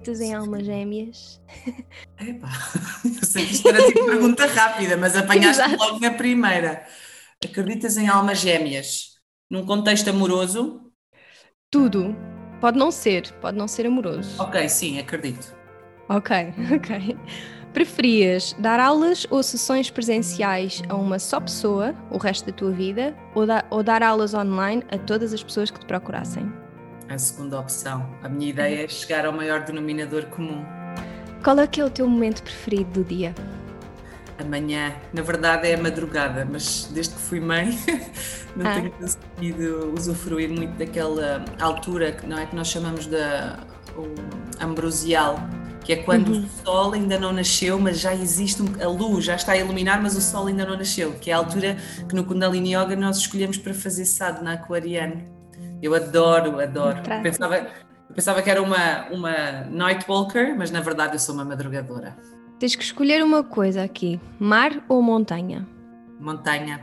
Acreditas em almas gêmeas? Epá, eu sei que isto era tipo pergunta rápida, mas apanhaste Exato. logo na primeira. Acreditas em almas gêmeas? Num contexto amoroso? Tudo. Pode não ser, pode não ser amoroso. Ok, sim, acredito. Ok, ok. Preferias dar aulas ou sessões presenciais a uma só pessoa o resto da tua vida ou, da- ou dar aulas online a todas as pessoas que te procurassem? A segunda opção. A minha ideia é chegar ao maior denominador comum. Qual é que é o teu momento preferido do dia? Amanhã, na verdade é a madrugada, mas desde que fui mãe não Ah. tenho conseguido usufruir muito daquela altura que não é que nós chamamos da o ambrosial, que é quando Uhum. o sol ainda não nasceu, mas já existe um- a luz, já está a iluminar, mas o sol ainda não nasceu, que é a altura que no Kundalini Yoga nós escolhemos para fazer sadhana aquariano. Eu adoro, adoro. Pensava, eu pensava que era uma, uma night walker, mas na verdade eu sou uma madrugadora. Tens que escolher uma coisa aqui: mar ou montanha? montanha.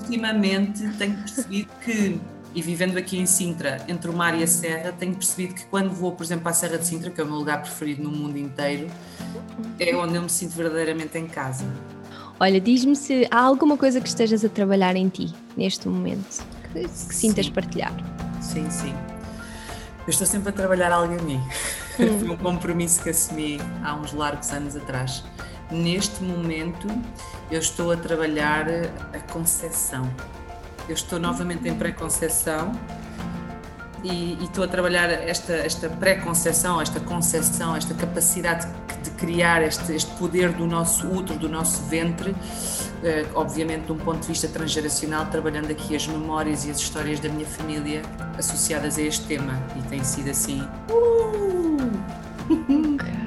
Ultimamente tenho percebido que, e vivendo aqui em Sintra, entre o mar e a serra, tenho percebido que quando vou, por exemplo, à Serra de Sintra, que é o meu lugar preferido no mundo inteiro, é onde eu me sinto verdadeiramente em casa. Olha, diz-me se há alguma coisa que estejas a trabalhar em ti neste momento que, que sintas partilhar. Sim, sim. Eu estou sempre a trabalhar algo em mim. Foi um compromisso que assumi há uns largos anos atrás. Neste momento, eu estou a trabalhar a concepção. Eu estou novamente em pré-conceção e, e estou a trabalhar esta, esta pré-conceção, esta concepção, esta capacidade de criar este, este poder do nosso útero, do nosso ventre, obviamente de um ponto de vista transgeracional, trabalhando aqui as memórias e as histórias da minha família associadas a este tema. E tem sido assim. Uh!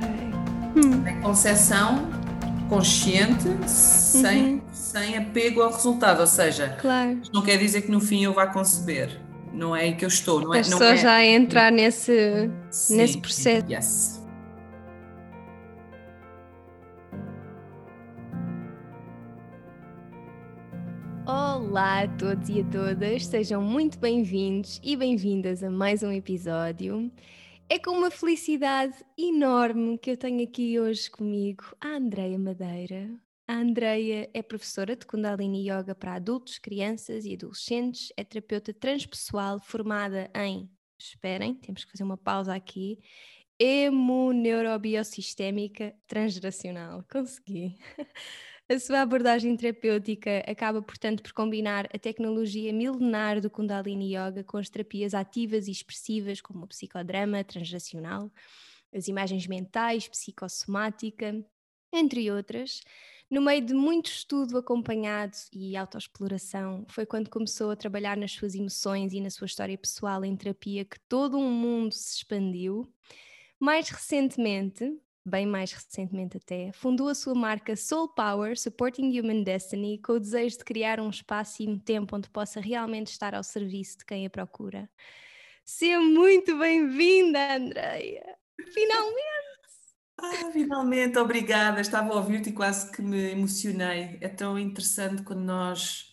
Em concepção consciente, sem, sem apego ao resultado, ou seja, Claro. não quer dizer que no fim eu vá conceber. Não é aí que eu estou, não é? Não só é- já entrar nesse. Sim, nesse processo. Yes. Olá a todos e a todas, sejam muito bem-vindos e bem-vindas a mais um episódio. É com uma felicidade enorme que eu tenho aqui hoje comigo a Andreia Madeira. A Andreia é professora de Kundalini Yoga para adultos, crianças e adolescentes, é terapeuta transpessoal formada em, esperem, temos que fazer uma pausa aqui, hemoneurobiosistémica transgeracional. Consegui. A sua abordagem terapêutica acaba, portanto, por combinar a tecnologia milenar do Kundalini Yoga com as terapias ativas e expressivas, como o psicodrama transgeracional, as imagens mentais, psicossomática, entre outras. No meio de muito estudo acompanhado e autoexploração, foi quando começou a trabalhar nas suas emoções e na sua história pessoal em terapia que todo um mundo se expandiu. Mais recentemente, bem mais recentemente até, fundou a sua marca Soul Power Supporting Human Destiny com o desejo de criar um espaço e um tempo onde possa realmente estar ao serviço de quem a procura. Seja muito bem-vinda, Andreia! Finalmente! Ah, finalmente, obrigada. Estava a ouvir-te e quase que me emocionei. É tão interessante quando nós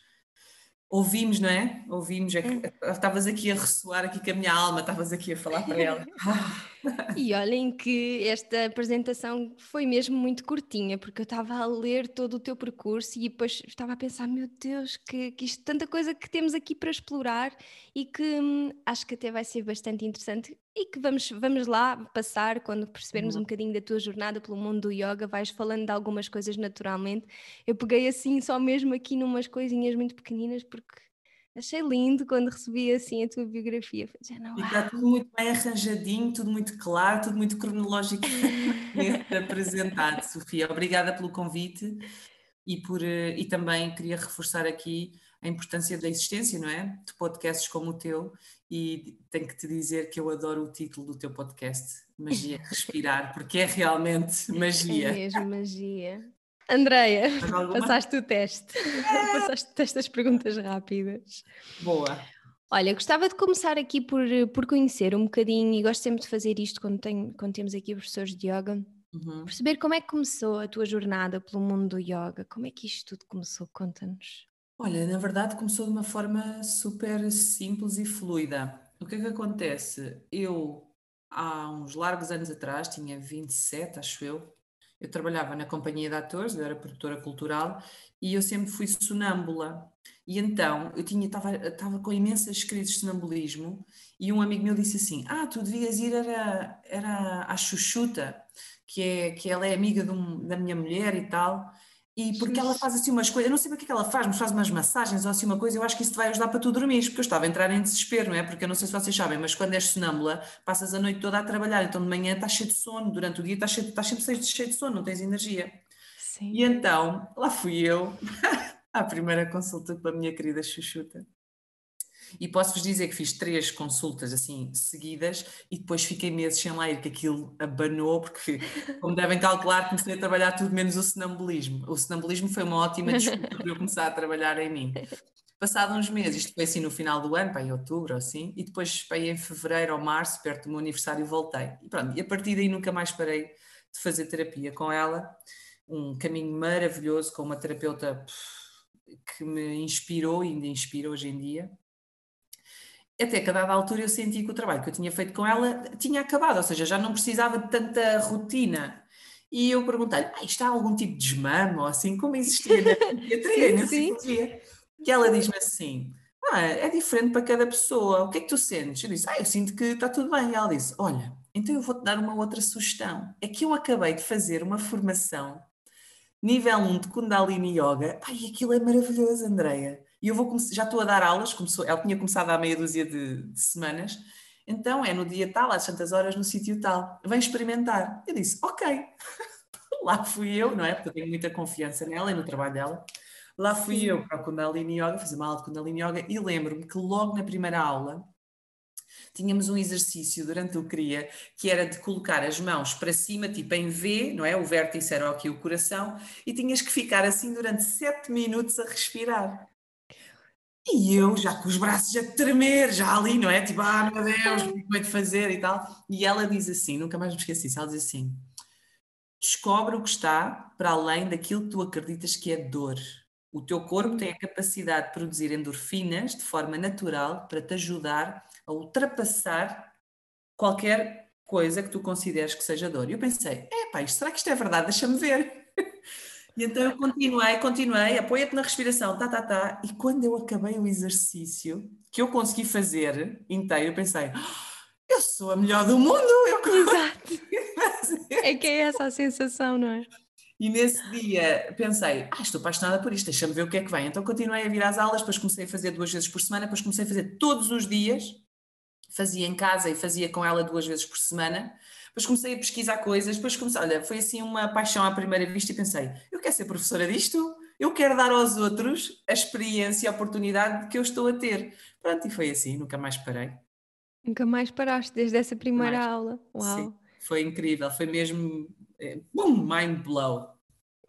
ouvimos, não é? Ouvimos. É que- Estavas aqui a ressoar aqui com a minha alma, estavas aqui a falar para ela. E olhem que esta apresentação foi mesmo muito curtinha, porque eu estava a ler todo o teu percurso e depois estava a pensar, meu Deus, que, que isto tanta coisa que temos aqui para explorar e que hum, acho que até vai ser bastante interessante e que vamos, vamos lá passar quando percebermos uhum. um bocadinho da tua jornada pelo mundo do yoga, vais falando de algumas coisas naturalmente. Eu peguei assim só mesmo aqui numas coisinhas muito pequeninas porque Achei lindo quando recebi assim a tua biografia. e está tudo muito bem arranjadinho, tudo muito claro, tudo muito cronologicamente apresentado, Sofia. Obrigada pelo convite e, por, eh, e também queria reforçar aqui a importância da existência, não é? De podcasts como o teu e tenho que te dizer que eu adoro o título do teu podcast, Magia Respirar, porque é realmente magia. É mesmo magia. Andreia, passaste o teste. É. passaste das perguntas rápidas. Boa. Olha, gostava de começar aqui por, por conhecer um bocadinho, e gosto sempre de fazer isto quando, tenho, quando temos aqui professores de yoga, uhum. perceber como é que começou a tua jornada pelo mundo do yoga, como é que isto tudo começou? Conta-nos. Olha, na verdade começou de uma forma super simples e fluida. O que é que acontece? Eu, há uns largos anos atrás, tinha 27, acho eu, eu trabalhava na companhia de atores, eu era produtora cultural e eu sempre fui sonâmbula. E então eu tinha estava estava com imensas crises de sonambulismo e um amigo meu disse assim: "Ah, tu devias ir era era à Xuxuta, que é que ela é amiga um, da minha mulher e tal". E porque ela faz assim umas coisas, eu não sei o que é que ela faz, mas faz umas massagens ou assim uma coisa, eu acho que isso te vai ajudar para tu dormir, porque eu estava a entrar em desespero, não é? Porque eu não sei se vocês sabem, mas quando és sonâmbula, passas a noite toda a trabalhar, então de manhã estás cheio de sono, durante o dia estás, cheio, estás sempre cheio de sono, não tens energia. Sim. E então, lá fui eu, à primeira consulta com a minha querida Xuxuta. E posso-vos dizer que fiz três consultas assim seguidas e depois fiquei meses sem lá ir, que aquilo abanou, porque, como devem calcular, comecei a trabalhar tudo menos o sonambulismo. O sonambulismo foi uma ótima desculpa para eu começar a trabalhar em mim. Passado uns meses, isto foi assim no final do ano, para em outubro ou assim, e depois para em fevereiro ou março, perto do meu aniversário, voltei. E pronto, e a partir daí nunca mais parei de fazer terapia com ela. Um caminho maravilhoso com uma terapeuta que me inspirou e ainda inspira hoje em dia até que a dada altura eu senti que o trabalho que eu tinha feito com ela tinha acabado, ou seja, já não precisava de tanta rotina. E eu perguntei-lhe, ah, está algum tipo de desmame ou assim, como existia na psiquiatria, na psicologia? E ela diz-me assim, ah, é diferente para cada pessoa, o que é que tu sentes? Eu disse, ah, eu sinto que está tudo bem. E ela disse, olha, então eu vou-te dar uma outra sugestão. É que eu acabei de fazer uma formação nível 1 de Kundalini Yoga. Ai, aquilo é maravilhoso, Andreia. E eu vou já estou a dar aulas, começou, ela tinha começado há meia dúzia de, de semanas, então é no dia tal, às tantas horas, no sítio tal, vem experimentar. Eu disse, ok. Lá fui eu, não é? Porque eu tenho muita confiança nela e no trabalho dela. Lá fui Sim. eu para o Kundalini Yoga, fazer uma aula de Kundalini Yoga e lembro-me que logo na primeira aula tínhamos um exercício durante o CRIA que era de colocar as mãos para cima, tipo em V, não é? O vértice era aqui o coração, e tinhas que ficar assim durante sete minutos a respirar. E eu já com os braços a tremer, já ali, não é? Tipo, ah, meu Deus, o que é de fazer e tal. E ela diz assim, nunca mais me esqueci ela diz assim: descobre o que está para além daquilo que tu acreditas que é dor. O teu corpo tem a capacidade de produzir endorfinas de forma natural para te ajudar a ultrapassar qualquer coisa que tu consideres que seja dor. E eu pensei, é pá, será que isto é verdade? Deixa-me ver. E então eu continuei, continuei, apoia-te na respiração, tá, tá, tá. E quando eu acabei o exercício, que eu consegui fazer inteiro, eu pensei, eu sou a melhor do mundo, eu Exato. É que é essa a sensação, não é? E nesse dia pensei, ah, estou apaixonada por isto, deixa-me ver o que é que vem. Então continuei a vir às aulas, depois comecei a fazer duas vezes por semana, depois comecei a fazer todos os dias, fazia em casa e fazia com ela duas vezes por semana. Depois comecei a pesquisar coisas, depois comecei, olha, foi assim uma paixão à primeira vista e pensei, eu quero ser professora disto, eu quero dar aos outros a experiência e a oportunidade que eu estou a ter. Pronto, e foi assim, nunca mais parei. Nunca mais paraste desde essa primeira mais. aula. Uau. Sim, foi incrível, foi mesmo, é, boom, mind blow.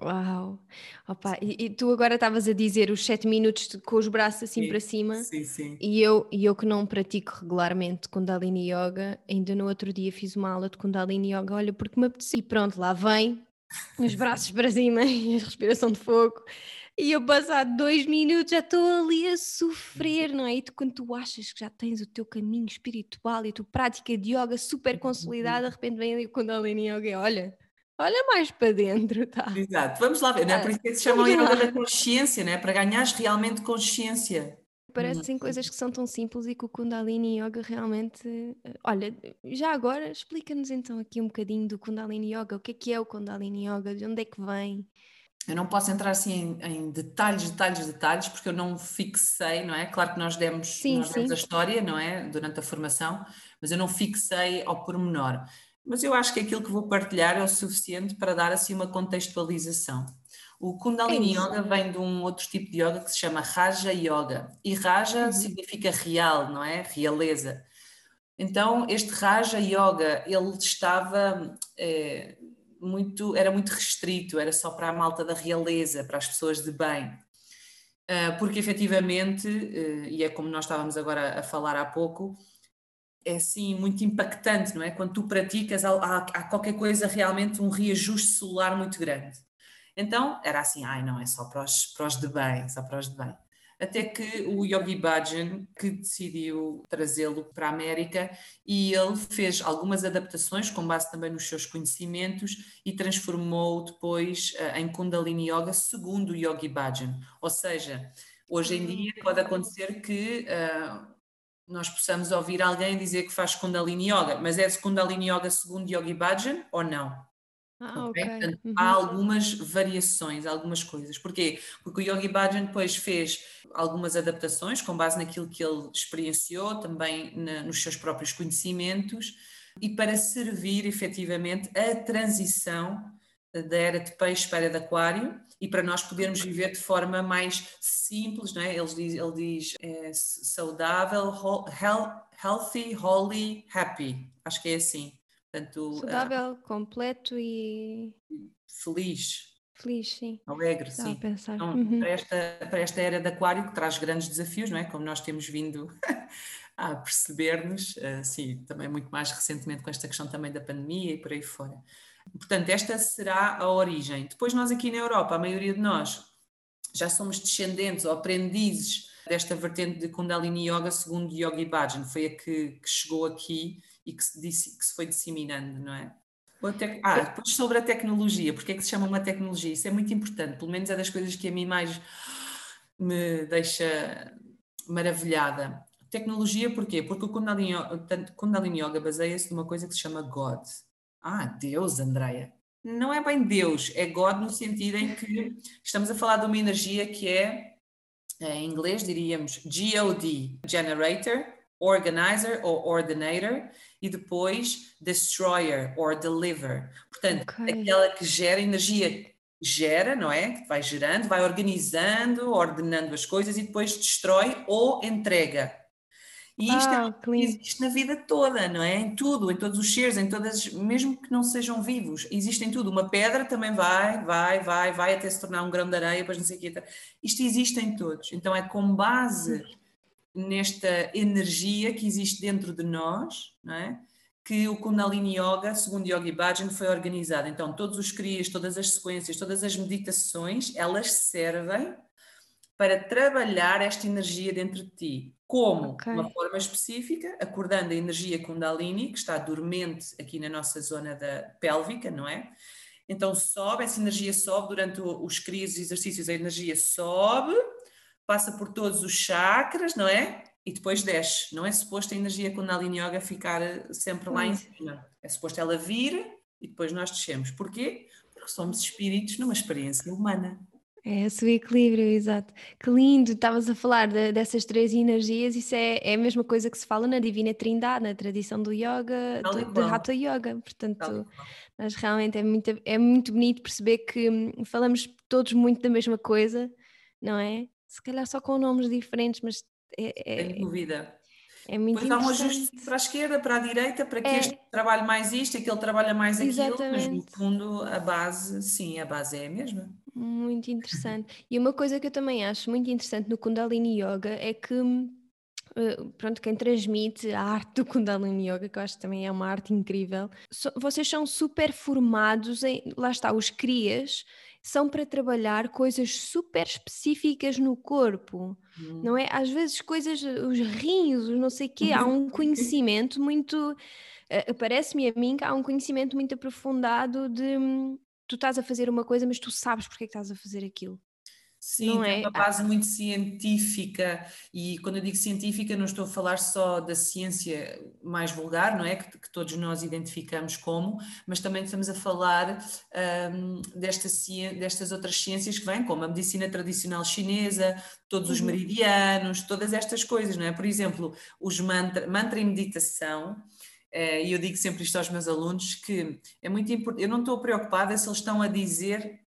Uau! Opa, e, e, tu agora estavas a dizer os 7 minutos de, com os braços assim sim, para cima. Sim, sim. E eu, e eu que não pratico regularmente Kundalini Yoga, ainda no outro dia fiz uma aula de Kundalini Yoga, olha, porque me apetecia. E pronto, lá vem, os braços para cima e a respiração de fogo. E eu passado dois minutos já estou ali a sofrer, não é? E tu, quando tu achas que já tens o teu caminho espiritual e a tua prática de yoga super consolidada, de repente vem ali o Kundalini Yoga olha, olha mais para dentro, tá? Exato, vamos lá ver, não é? Por isso é que se chama yoga da consciência, né? Para ganhares realmente consciência. Parecem coisas que são tão simples e que o Kundalini Yoga realmente. Eh, olha, já agora explica-nos então aqui um bocadinho do Kundalini Yoga. O que é que é o Kundalini Yoga? De onde é que vem? Eu não posso entrar assim em, em, detalhes, detalhes, detalhes, porque eu não fixei, não é? Claro que nós demos, sim, nós demos a história, não é? Durante a formação, mas eu não fixei ao pormenor. Mas eu acho que aquilo que vou partilhar é o suficiente para dar assim uma contextualização. O Kundalini é Yoga vem de um outro tipo de yoga que se chama Raja Yoga. E Raja uhum. significa real, não é? Realeza. Então, este Raja Yoga, ele estava é, muito, era muito restrito, era só para a malta da realeza, para as pessoas de bem. Uh, porque efetivamente, uh, e é como nós estávamos agora a falar há pouco, é assim muito impactante, não é? Quando tu praticas, há, há qualquer coisa realmente, um reajuste celular muito grande. Então era assim, ai não, é só para os, para os de bem, só para os de bem até que o Yogi Bhajan que decidiu trazê-lo para a América e ele fez algumas adaptações com base também nos seus conhecimentos e transformou depois uh, em Kundalini Yoga segundo o Yogi Bhajan. Ou seja, hoje em dia pode acontecer que uh, nós possamos ouvir alguém dizer que faz Kundalini Yoga, mas é Kundalini Yoga segundo Yogi Bhajan ou não? Ah, okay? Okay. Portanto, uhum. Há algumas variações, algumas coisas. Porquê? Porque o Yogi Bhajan depois fez algumas adaptações com base naquilo que ele experienciou, também na, nos seus próprios conhecimentos, e para servir efetivamente a transição da era de peixe para a era de aquário e para nós podermos viver de forma mais simples, não é? ele diz, ele diz é, saudável, healthy, holy, happy. Acho que é assim. Portanto, Saudável, uh, completo e. Feliz. Feliz, sim. Alegre, Dá sim. Pensar. Então, uhum. para, esta, para esta era de Aquário, que traz grandes desafios, não é? Como nós temos vindo a perceber-nos, sim, também muito mais recentemente com esta questão também da pandemia e por aí fora. Portanto, esta será a origem. Depois, nós aqui na Europa, a maioria de nós já somos descendentes ou aprendizes desta vertente de Kundalini Yoga segundo Yogi Bhajan, foi a que, que chegou aqui e que se, disse, que se foi disseminando, não é? Ah, depois sobre a tecnologia, porque é que se chama uma tecnologia? Isso é muito importante, pelo menos é das coisas que a mim mais me deixa maravilhada. Tecnologia porquê? Porque o Kundalini, Kundalini Yoga baseia-se numa coisa que se chama God. Ah, Deus, Andreia. Não é bem Deus, é God no sentido em que estamos a falar de uma energia que é, em inglês diríamos GOD, Generator, Organizer ou Ordinator, e depois destroyer or deliver. Portanto, okay. aquela que gera energia, gera, não é? Que vai gerando, vai organizando, ordenando as coisas e depois destrói ou entrega. E isto ah, é, existe na vida toda, não é? Em tudo, em todos os seres, em todas, mesmo que não sejam vivos, existe em tudo. Uma pedra também vai, vai, vai, vai até se tornar um grão de areia, depois não sei o quê. Isto existe em todos. Então é com base nesta energia que existe dentro de nós, não é? que o Kundalini Yoga, segundo Yogi Bhajan, foi organizado. Então, todos os crias, todas as sequências, todas as meditações, elas servem para trabalhar esta energia dentro de ti. Como? Okay. Uma forma específica, acordando a energia Kundalini, que está dormente aqui na nossa zona da pélvica, não é? Então sobe, essa energia sobe durante os crias e exercícios, a energia sobe, passa por todos os chakras, não é? E depois desce. Não é suposto a energia Kundalini Yoga ficar eh, sempre lá em cima. É suposto ela vir e depois nós descemos. Porquê? Porque somos espíritos numa experiência humana. É esse o equilíbrio, exato. Que lindo, estavas a falar de, dessas três energias, isso é, é a mesma coisa que se fala na Divina Trindade, na tradição do yoga, do, Hatha Yoga. Portanto, mas realmente é muito, é muito bonito perceber que hum, falamos todos muito da mesma coisa, não é? se calhar só com nomes diferentes, mas é, é, Sem dúvida. É muito Depois há um ajuste para a esquerda, para a direita, para que é. este trabalhe mais isto, aquele trabalha mais aquilo, Exatamente. mas no fundo a base, sim, a base é a mesma. Muito interessante. e uma coisa que eu também acho muito interessante no Kundalini Yoga é que eh, pronto, quem transmite a arte do Kundalini Yoga, que eu acho que também é uma arte incrível, vocês são super formados em, lá está, os crias são para trabalhar coisas super específicas no corpo, hum. não é? Às vezes coisas, os rins, os não sei o quê, há um conhecimento muito, uh, parece-me a mim que há um conhecimento muito aprofundado de hum, tu estás a fazer uma coisa, mas tu sabes porque é que estás a fazer aquilo. Sim, não é? uma base muito científica, e quando eu digo científica, não estou a falar só da ciência mais vulgar, não é? Que, que todos nós identificamos como, mas também estamos a falar um, desta, destas outras ciências que vêm, como a medicina tradicional chinesa, todos os uhum. meridianos, todas estas coisas, não é? Por exemplo, os mantra, mantra e meditação. Eh, e eu digo sempre isto aos meus alunos que é muito importante, eu não estou preocupada se eles estão a dizer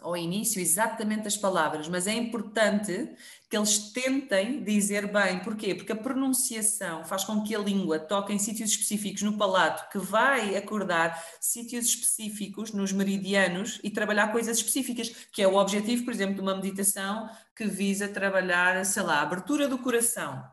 ao início exatamente as palavras, mas é importante que eles tentem dizer bem. Porquê? Porque a pronunciação faz com que a língua toque em sítios específicos no palato, que vai acordar sítios específicos nos meridianos e trabalhar coisas específicas, que é o objetivo, por exemplo, de uma meditação que visa trabalhar, sei lá, a abertura do coração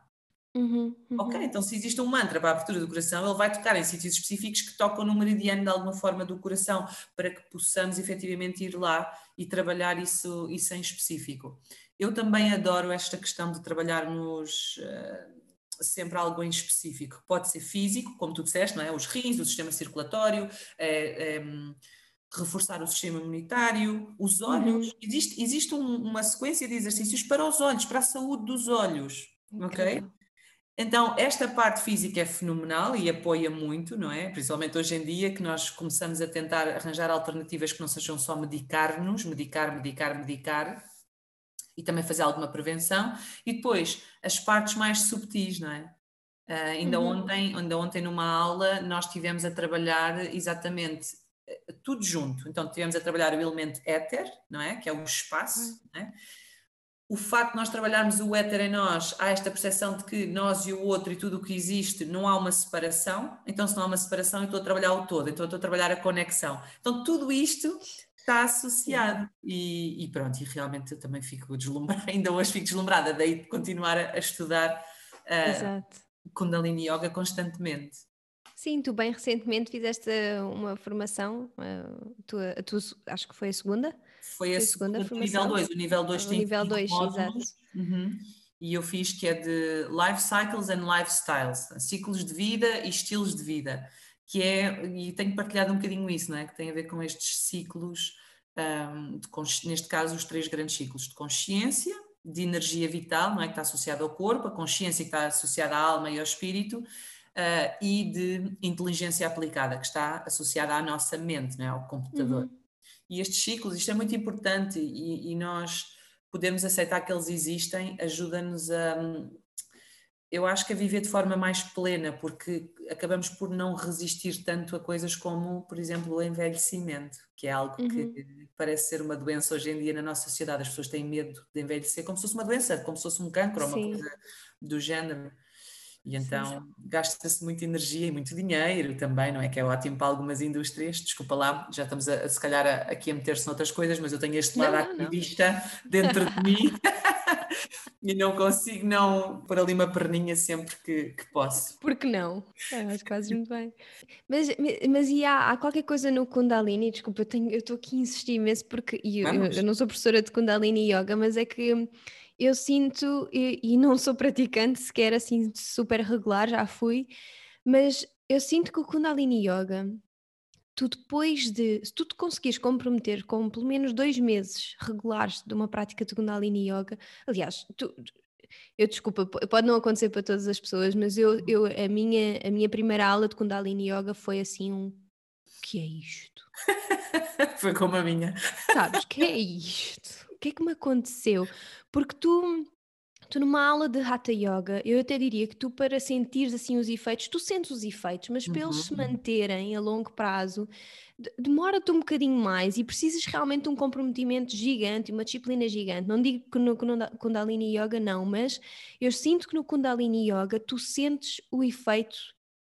Uhum, uhum. Ok, então se existe um mantra para a abertura do coração, ele vai tocar em sítios específicos que tocam no meridiano de alguma forma do coração, para que possamos efetivamente ir lá e trabalhar isso, isso em específico. Eu também adoro esta questão de trabalharmos uh, sempre algo em específico. Pode ser físico, como tu disseste, não é? os rins, o sistema circulatório, é, é, reforçar o sistema imunitário, os olhos. Uhum. Existe, existe um, uma sequência de exercícios para os olhos, para a saúde dos olhos. Ok? Então, esta parte física é fenomenal e apoia muito, não é? Principalmente hoje em dia, que nós começamos a tentar arranjar alternativas que não sejam só medicar-nos, medicar, medicar, medicar, e também fazer alguma prevenção. E depois, as partes mais subtis, não é? Uh, ainda, uhum. ontem, ainda ontem, numa aula, nós tivemos a trabalhar exatamente eh, tudo junto. Então, tivemos a trabalhar o elemento éter, não é? Que é o espaço, uhum. não é? O facto de nós trabalharmos o éter em nós, há esta percepção de que nós e o outro e tudo o que existe não há uma separação, então se não há uma separação eu estou a trabalhar o todo, então estou a trabalhar a conexão. Então tudo isto está associado e, e pronto, e realmente eu também fico deslumbrada, ainda hoje fico deslumbrada, daí de continuar a, a estudar uh, Kundalini Yoga constantemente. Sim, tu bem recentemente fizeste uma formação, uh, tu, tu, acho que foi a segunda? Foi a, segunda, segunda nível 2. O nível 2 tem nível 2, exato. Uhum. E eu fiz que é de Life Cycles and Lifestyles, ciclos de vida e estilos de vida, que é, e tenho partilhado um bocadinho isso, não é? Que tem a ver com estes ciclos, um, de, neste caso os três grandes ciclos, de consciência, de energia vital, não é? Que está associada ao corpo, a consciência que está associada à alma e ao espírito, uh, e de inteligência aplicada, que está associada à nossa mente, não é? ao computador. Uhum. E estes ciclos, isto é muito importante e, e nós podemos aceitar que eles existem, ajuda-nos a, eu acho que a viver de forma mais plena, porque acabamos por não resistir tanto a coisas como, por exemplo, o envelhecimento, que é algo uhum. que parece ser uma doença hoje em dia na nossa sociedade. As pessoas têm medo de envelhecer como se fosse uma doença, como se fosse um cancro ou uma coisa do género. E então gasta-se muita energia e muito dinheiro também, não é? Que é ótimo para algumas indústrias. Desculpa lá, já estamos a, a se calhar a, aqui a meter-se noutras coisas, mas eu tenho este lado ativista dentro de mim e não consigo não pôr ali uma perninha sempre que, que posso. Porque não? É, acho que fazes muito bem. Mas, mas e há, há, qualquer coisa no Kundalini, desculpa, eu estou aqui a insistir imenso porque eu, eu, eu não sou professora de Kundalini Yoga, mas é que eu sinto, e, e não sou praticante sequer assim super regular, já fui, mas eu sinto que o Kundalini Yoga, tu depois de, se tu te conseguires comprometer com pelo menos dois meses regulares de uma prática de Kundalini Yoga, aliás, tu, eu desculpa, pode não acontecer para todas as pessoas, mas eu, eu a, minha, a minha primeira aula de Kundalini Yoga foi assim um o que é isto? foi como a minha. Sabes, que é isto? Que é que me aconteceu? Porque tu, tu numa aula de Hatha Yoga, eu até diria que tu para sentires assim os efeitos, tu sentes os efeitos, mas para eles se uhum. manterem a longo prazo, demora-te um bocadinho mais e precisas realmente de um comprometimento gigante, uma disciplina gigante. Não digo que no Kundalini Yoga não, mas eu sinto que no Kundalini Yoga tu sentes o efeito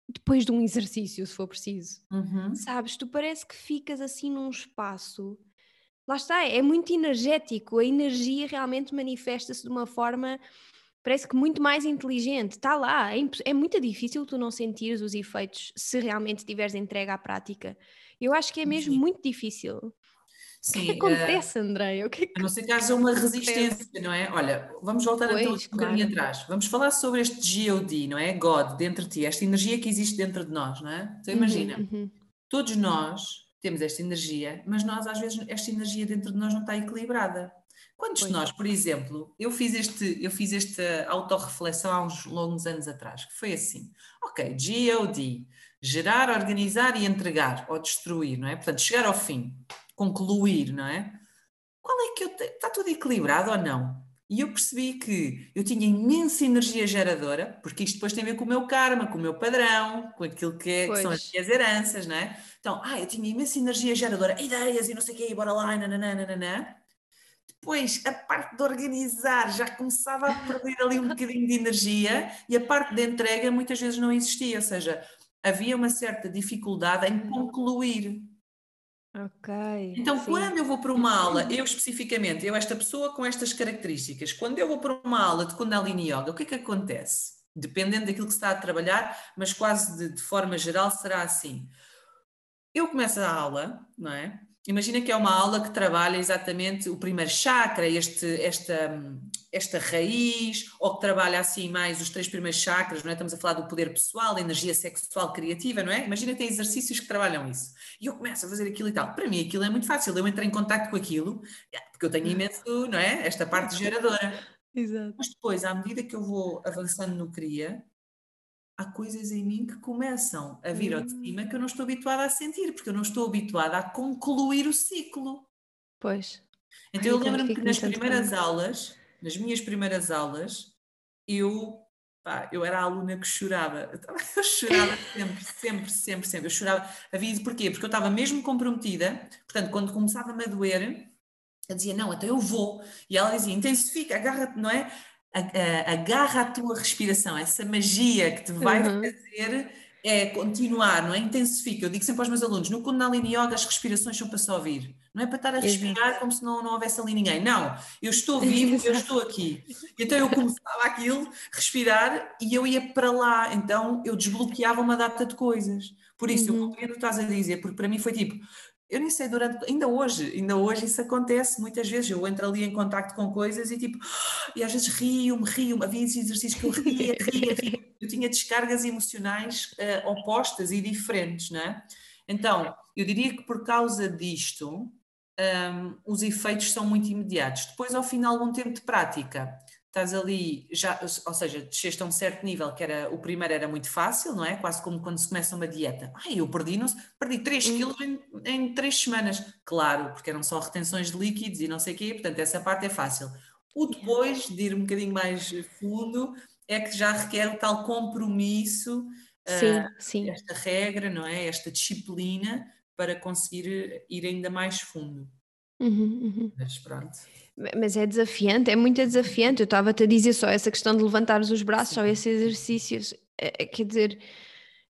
depois de um exercício, se for preciso. Uhum. Sabes, tu parece que ficas assim num espaço lá está, é muito energético, a energia realmente manifesta-se de uma forma parece que muito mais inteligente, está lá, é, é, muito difícil tu não sentires os efeitos se realmente estiveres entregue à prática. Eu acho que é mesmo Sim. muito difícil. Sim, o que, é que acontece, uh, Andréia? Que é que... A não ser que haja uma resistência, não é? Olha, vamos voltar pois, então um claro. bocadinho atrás. Vamos falar sobre este God, não é? God, dentro de ti, esta energia que existe dentro de nós, não é? Então imagina, uhum, uhum. todos nós temos esta energia, mas nós às vezes esta energia dentro de nós não está equilibrada. Quantos pois. de nós, por exemplo, eu fiz, este, eu fiz esta autorreflexão há uns longos anos atrás, que foi assim, ok, God, gerar, organizar e entregar, ou destruir, não é? Portanto, chegar ao fim concluir, não é? Qual é que eu te... está tudo equilibrado ou não? E eu percebi que eu tinha imensa energia geradora, porque isto depois tem a ver com o meu karma, com o meu padrão, com aquilo que, é, que são as minhas heranças, não é? Então, ah, eu tinha imensa energia geradora, ideias e não sei o quê, bora lá, nananana. Depois, a parte de organizar já começava a perder ali um bocadinho de energia e a parte de entrega muitas vezes não existia, ou seja, havia uma certa dificuldade em concluir. Ok. Então, sim. quando eu vou para uma aula, eu especificamente, eu, esta pessoa com estas características, quando eu vou para uma aula de Kundalini Yoga, o que é que acontece? Dependendo daquilo que se está a trabalhar, mas quase de, de forma geral será assim. Eu começo a aula, não é? Imagina que é uma aula que trabalha exatamente o primeiro chakra, este, esta, esta raiz, ou que trabalha assim mais os três primeiros chakras, não é? Estamos a falar do poder pessoal, da energia sexual criativa, não é? Imagina tem exercícios que trabalham isso. E eu começo a fazer aquilo e tal. Para mim aquilo é muito fácil, eu entro em contato com aquilo, porque eu tenho imenso, não é? Esta parte geradora. Exato. Mas depois, à medida que eu vou avançando no CRIA, há coisas em mim que começam a vir ao de cima que eu não estou habituada a sentir, porque eu não estou habituada a concluir o ciclo. Pois. Então Ai, eu lembro-me que nas primeiras aulas, nas minhas primeiras aulas, eu, pá, eu era a aluna que chorava. Eu chorava sempre, sempre, sempre, sempre. Eu chorava. Havia porquê? Porque eu estava mesmo comprometida, portanto, quando começava-me a doer, eu dizia, não, então eu vou. E ela dizia, intensifica, agarra-te, não é? agarra a tua respiração, essa magia que te vai uhum. fazer é continuar, não é? Intensifica. Eu digo sempre aos meus alunos: no Kundalini Yoga as respirações são para só ouvir. Não é para estar a respirar como se não, não houvesse ali ninguém. Não, eu estou vivo, eu estou aqui. Então eu começava aquilo, respirar, e eu ia para lá. Então eu desbloqueava uma data de coisas. Por isso, uhum. eu compreendo o que estás a dizer, porque para mim foi tipo, eu nem sei durante, ainda hoje, ainda hoje isso acontece muitas vezes, eu entro ali em contacto com coisas e tipo, e às vezes rio-me, rio-me, havia esses exercícios que eu ria, ria, ria, eu tinha descargas emocionais uh, opostas e diferentes, não é? Então, eu diria que por causa disto, um, os efeitos são muito imediatos. Depois, ao fim de algum tempo de prática, estás ali, já, ou seja, desceste a um certo nível, que era, o primeiro era muito fácil, não é? Quase como quando se começa uma dieta. Ai, eu perdi, não, perdi 3 hum. quilos em, em 3 semanas. Claro, porque eram só retenções de líquidos e não sei o quê, portanto essa parte é fácil. O depois, de ir um bocadinho mais fundo, é que já requer o tal compromisso, sim, uh, sim. esta regra, não é? Esta disciplina para conseguir ir ainda mais fundo. Uhum, uhum. Mas pronto. Mas é desafiante, é muito desafiante. Eu estava-te a dizer só essa questão de levantar os braços, só esses exercícios. É, é, quer dizer,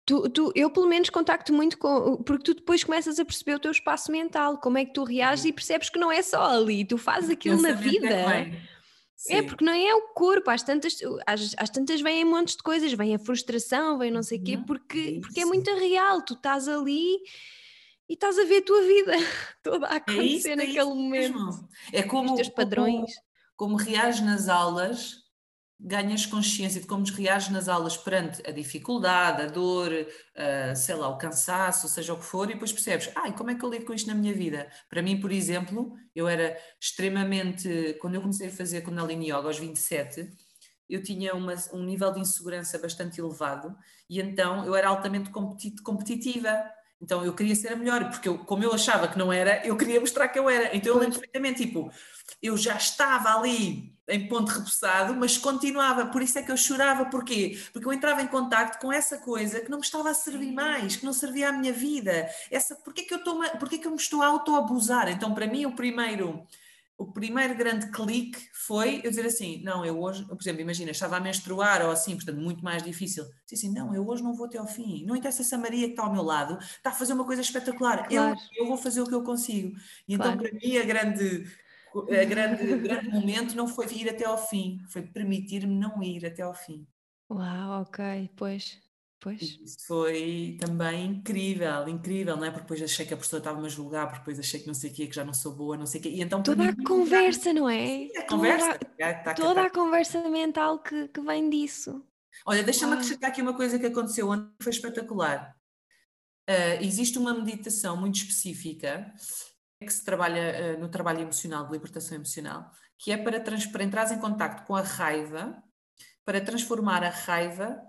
tu, tu, eu pelo menos contacto muito com. Porque tu depois começas a perceber o teu espaço mental, como é que tu reages e percebes que não é só ali, tu fazes aquilo na vida. É, é, porque não é o corpo, às tantas, às, às tantas vêm montes de coisas, vem a frustração, vem não sei o quê, porque, é porque é muito real, tu estás ali e estás a ver a tua vida toda a acontecer é isso, naquele é momento. Mesmo. É como, os teus padrões. Como, como reages nas aulas, ganhas consciência de como reages nas aulas perante a dificuldade, a dor, sei lá, o cansaço, seja o que for, e depois percebes, ai, como é que eu lido com isto na minha vida? Para mim, por exemplo, eu era extremamente, quando eu comecei a fazer Kundalini Yoga aos 27, eu tinha uma, um nível de insegurança bastante elevado e então eu era altamente competitiva então eu queria ser a melhor, porque eu, como eu achava que não era, eu queria mostrar que eu era. Então eu lembro perfeitamente, tipo, eu já estava ali em ponto repousado, mas continuava, por isso é que eu chorava, porquê? Porque eu entrava em contacto com essa coisa que não me estava a servir mais, que não servia à minha vida. Essa, porquê que eu, estou, porquê que eu me estou a auto-abusar? Então para mim o primeiro o primeiro grande clique foi eu dizer assim, não, eu hoje, por exemplo, imagina, estava a menstruar ou assim, portanto, muito mais difícil. Disse assim, não, eu hoje não vou até ao fim. Não interessa a Maria que está ao meu lado está a fazer uma coisa espetacular. Claro. Eu, eu vou fazer o que eu consigo. E então, claro. para mim, a grande, a grande, o grande momento não foi ir até ao fim, foi permitir-me não ir até ao fim. Uau, ok, pois. Pois. Isso foi também incrível, incrível, não é? Porque depois achei que a pessoa estava-me a julgar, porque depois achei que não sei o quê, que já não sou boa, não sei o quê. E então, toda mim, a conversa, não é? a conversa. Toda, a, toda a conversa mental que, que vem disso. Olha, deixa-me acrescentar aqui uma coisa que aconteceu ontem que foi espetacular. Uh, existe uma meditação muito específica que se trabalha uh, no trabalho emocional, de libertação emocional, que é para, para entrar em contato com a raiva, para transformar a raiva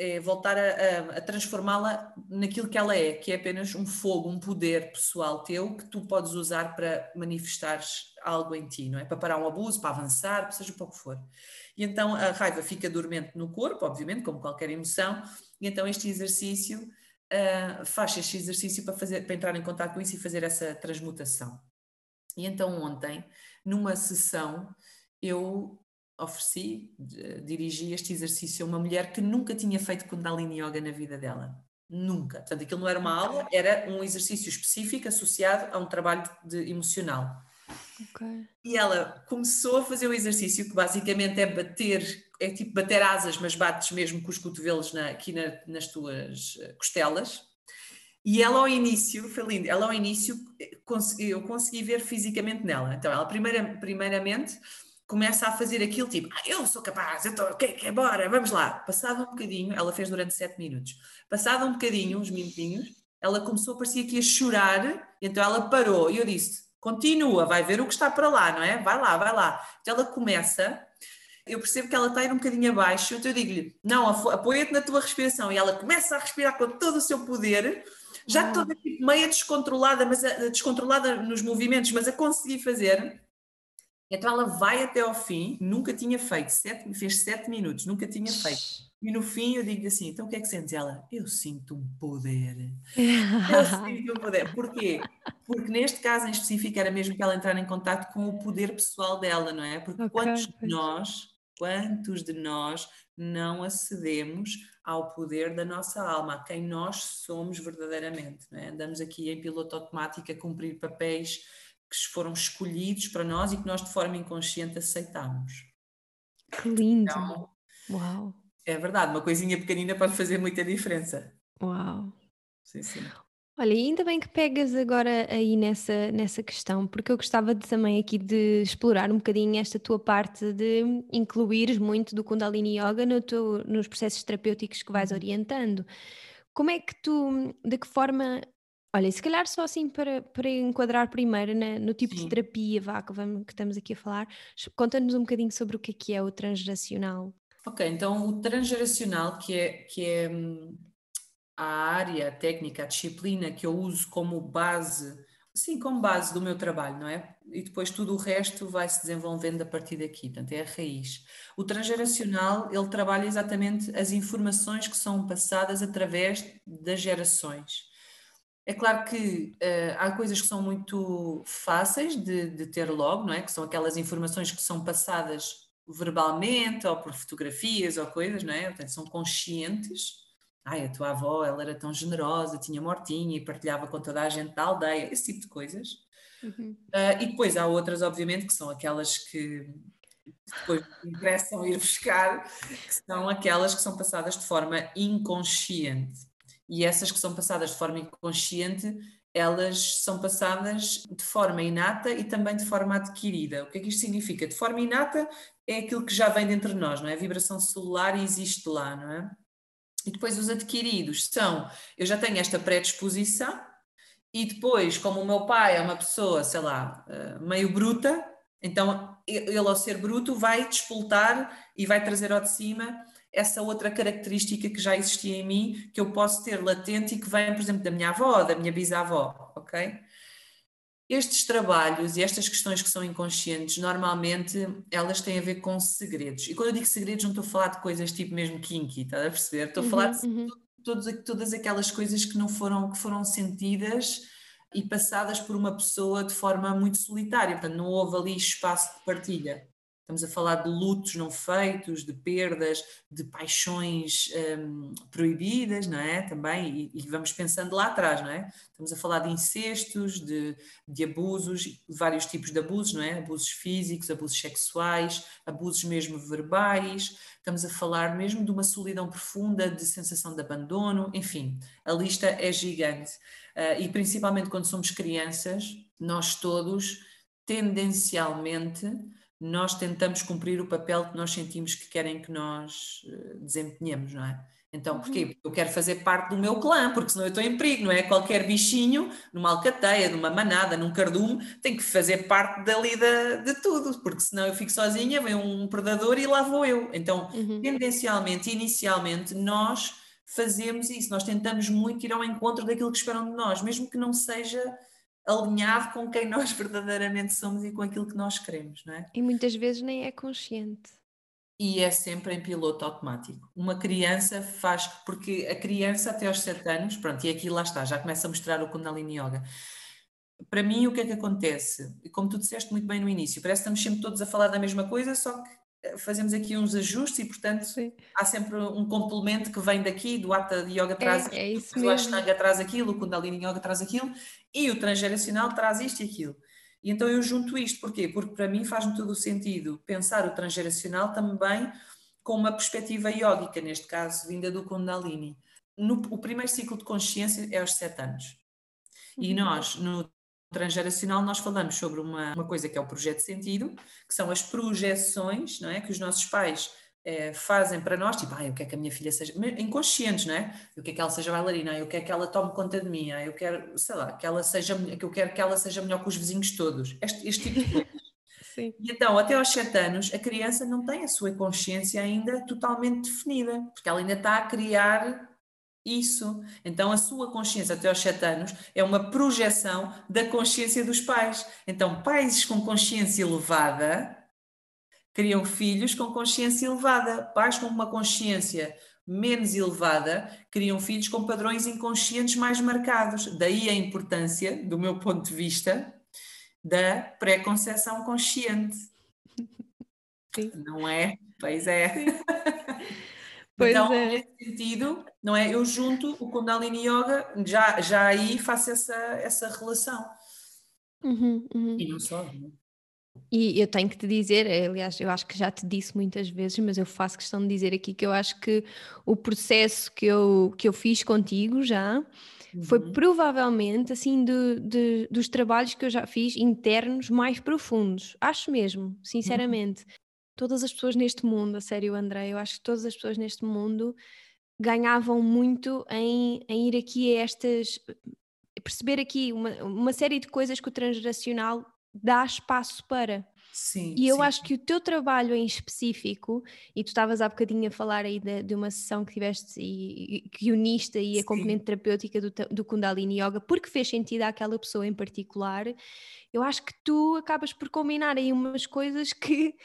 é voltar a, a, a transformá-la naquilo que ela é, que é apenas um fogo, um poder pessoal teu que tu podes usar para manifestares algo em ti, não é? Para parar um abuso, para avançar, seja para o que for. E então a raiva fica dormente no corpo, obviamente, como qualquer emoção, e então este exercício uh, faz este exercício para, fazer, para entrar em contato com isso e fazer essa transmutação. E então ontem, numa sessão, eu ofereci, dirigi este exercício a uma mulher que nunca tinha feito Kundalini Yoga na vida dela. Nunca. Portanto, aquilo não era uma aula, era um exercício específico associado a um trabalho de emocional. Okay. E ela começou a fazer o exercício que basicamente é bater, é tipo bater asas, mas bates mesmo com os cotovelos na, aqui na, nas tuas eh, costelas. E ela ao início, foi lindo, ela ao início eh, eu consegui ver fisicamente nela. Então, ela primeira, primeiramente começa a fazer aquilo tipo, ah, eu sou capaz, eu estou, ok, okay, bora, vamos lá. Passado um bocadinho, ela fez durante sete minutos, passado um bocadinho, uns minutinhos, ela começou, parecia que ia chorar, então ela parou e eu disse, continua, vai ver o que está para lá, não é? Vai lá, vai lá. Então ela começa, eu percebo que ela está a ir um bocadinho abaixo, então eu digo-lhe, não, apoia-te na tua respiração, e ela começa a respirar com todo o seu poder, já toda tipo, meia descontrolada, mas a, descontrolada nos movimentos, mas a conseguir fazer, então ela vai até ao fim, nunca tinha feito, sete, fez sete minutos, nunca tinha feito. E no fim eu digo assim: então o que é que sentes? Ela, eu sinto um poder. eu sinto um poder. Porquê? Porque neste caso em específico era mesmo que ela entrar em contato com o poder pessoal dela, não é? Porque okay. quantos de nós, quantos de nós não acedemos ao poder da nossa alma, a quem nós somos verdadeiramente, não é? Andamos aqui em piloto automático a cumprir papéis que foram escolhidos para nós e que nós de forma inconsciente aceitamos. Que lindo! Então, Uau! É verdade, uma coisinha pequenina pode fazer muita diferença. Uau! Sim, sim. Olha, ainda bem que pegas agora aí nessa, nessa questão, porque eu gostava de, também aqui de explorar um bocadinho esta tua parte de incluires muito do Kundalini Yoga no teu, nos processos terapêuticos que vais uhum. orientando. Como é que tu, de que forma Olha, se calhar só assim para, para enquadrar primeiro na- no tipo de terapia vá, que, vamos, que estamos aqui a falar, conta-nos um bocadinho sobre o que é que é o transgeracional. Ok, então o transgeracional, que é, que é hum, a área, a técnica, a disciplina que eu uso como base, sim, como base do meu trabalho, não é? E depois tudo o resto vai se desenvolvendo a partir daqui, portanto é a raiz. O transgeracional, ele trabalha exatamente as informações que são passadas através das gerações. É claro que uh, há coisas que são muito fáceis de, de, ter logo, não é? Que são aquelas informações que são passadas verbalmente ou por fotografias ou coisas, não é? Portanto, são conscientes. Ai, a tua avó, ela era tão generosa, tinha mortinha e partilhava com toda a gente da aldeia, esse tipo de coisas. Uhum. Uh, e depois há outras, obviamente, que são aquelas que depois interessam ir buscar, que são aquelas que são passadas de forma inconsciente e essas que são passadas de forma inconsciente, elas são passadas de forma inata e também de forma adquirida. O que é que isto significa? De forma inata é aquilo que já vem dentro de nós, não é? A vibração celular existe lá, não é? E depois os adquiridos são, eu já tenho esta predisposição e depois, como o meu pai é uma pessoa, sei lá, eh, meio bruta, então ele ao ser bruto vai despoltar e vai trazer ao de cima essa outra característica que já existia em mim, que eu posso ter latente e que vem, por exemplo, da minha avó, da minha bisavó, ok? Estes trabalhos e estas questões que são inconscientes, normalmente elas têm a ver com segredos. E quando eu digo segredos, não estou a falar de coisas tipo mesmo kinky, está a perceber? Estou a falar de uhum. todas, todas aquelas coisas que não foram, que foram sentidas e passadas por uma pessoa de forma muito solitária, portanto, não houve ali espaço de partilha. Estamos a falar de lutos não feitos, de perdas, de paixões um, proibidas, não é? Também, e, e, vamos pensando lá atrás, não é? Estamos a falar de incestos, de, de abusos, vários tipos de abusos, não é? Abusos físicos, abusos sexuais, abusos mesmo verbais, estamos a falar mesmo de uma solidão profunda, de sensação de abandono, enfim, a lista é gigante. Uh, e principalmente quando somos crianças, nós todos, tendencialmente, nós tentamos cumprir o papel que nós sentimos que querem que nós eh, desempenhemos, não é? Então, uhum. porquê? Porque eu quero fazer parte do meu clã, porque senão eu estou em perigo, não é? Qualquer bichinho, numa alcateia, numa manada, num cardume, tem que fazer parte dali de, de tudo, porque senão eu fico sozinha, vem um predador e lá vou eu. Então, uhum. tendencialmente, inicialmente, nós fazemos isso, nós tentamos muito ir ao encontro daquilo que esperam de nós, mesmo que não seja alinhado com quem nós verdadeiramente somos e com aquilo que nós queremos, não é? E muitas vezes nem é consciente. E é sempre em piloto automático. Uma criança faz, porque a criança até aos 7 anos, pronto, e aqui lá está, já começa a mostrar o Kundalini Yoga. Para mim, o que é que acontece? Como tu disseste muito bem no início, parece que estamos sempre todos a falar da mesma coisa, só que fazemos aqui uns ajustes e, portanto, Sim. há sempre um complemento que vem daqui, do Hatha Yoga traz é, é isso o Ashtanga traz aquilo, o Kundalini Yoga traz aquilo e o transgeracional traz isto e aquilo. E então eu junto isto, porquê? Porque para mim faz-me todo o sentido pensar o transgeracional também com uma perspectiva yógica, neste caso vinda do Kundalini. No, o primeiro ciclo de consciência é aos sete anos. E uhum. nós, no transgeracional nós falamos sobre uma, uma coisa que é o projeto de sentido, que são as projeções não é, que os nossos pais é, fazem para nós, tipo, ah, eu quero que a minha filha seja, inconscientes, não é? Eu quero que ela seja bailarina, eu quero que ela tome conta de mim, eu quero, sei lá, que ela seja, que eu quero que ela seja melhor que os vizinhos todos, este, este tipo de coisas. Sim. E então, até aos 7 anos, a criança não tem a sua consciência ainda totalmente definida, porque ela ainda está a criar isso. Então, a sua consciência até aos 7 anos é uma projeção da consciência dos pais. Então, pais com consciência elevada criam filhos com consciência elevada. Pais com uma consciência menos elevada criam filhos com padrões inconscientes mais marcados. Daí a importância, do meu ponto de vista, da pré-conceção consciente. Sim. Não é? Pois é. Pois então, é. nesse sentido, não é? Eu junto o Kundalini Yoga, já, já aí faço essa, essa relação. Uhum, uhum. E não só, não é? E eu tenho que te dizer, aliás, eu acho que já te disse muitas vezes, mas eu faço questão de dizer aqui que eu acho que o processo que eu, que eu fiz contigo já uhum. foi provavelmente assim de, de, dos trabalhos que eu já fiz internos mais profundos. Acho mesmo, uhum. sinceramente. Uhum. Todas as pessoas neste mundo, a sério, André, eu acho que todas as pessoas neste mundo ganhavam muito em, em ir aqui a estas. perceber aqui uma, uma série de coisas que o transgeracional dá espaço para. Sim, e eu sim. acho que o teu trabalho em específico, e tu estavas há bocadinho a falar aí de, de uma sessão que tiveste e, e que uniste aí sim. a componente terapêutica do, do Kundalini Yoga, porque fez sentido àquela pessoa em particular, eu acho que tu acabas por combinar aí umas coisas que,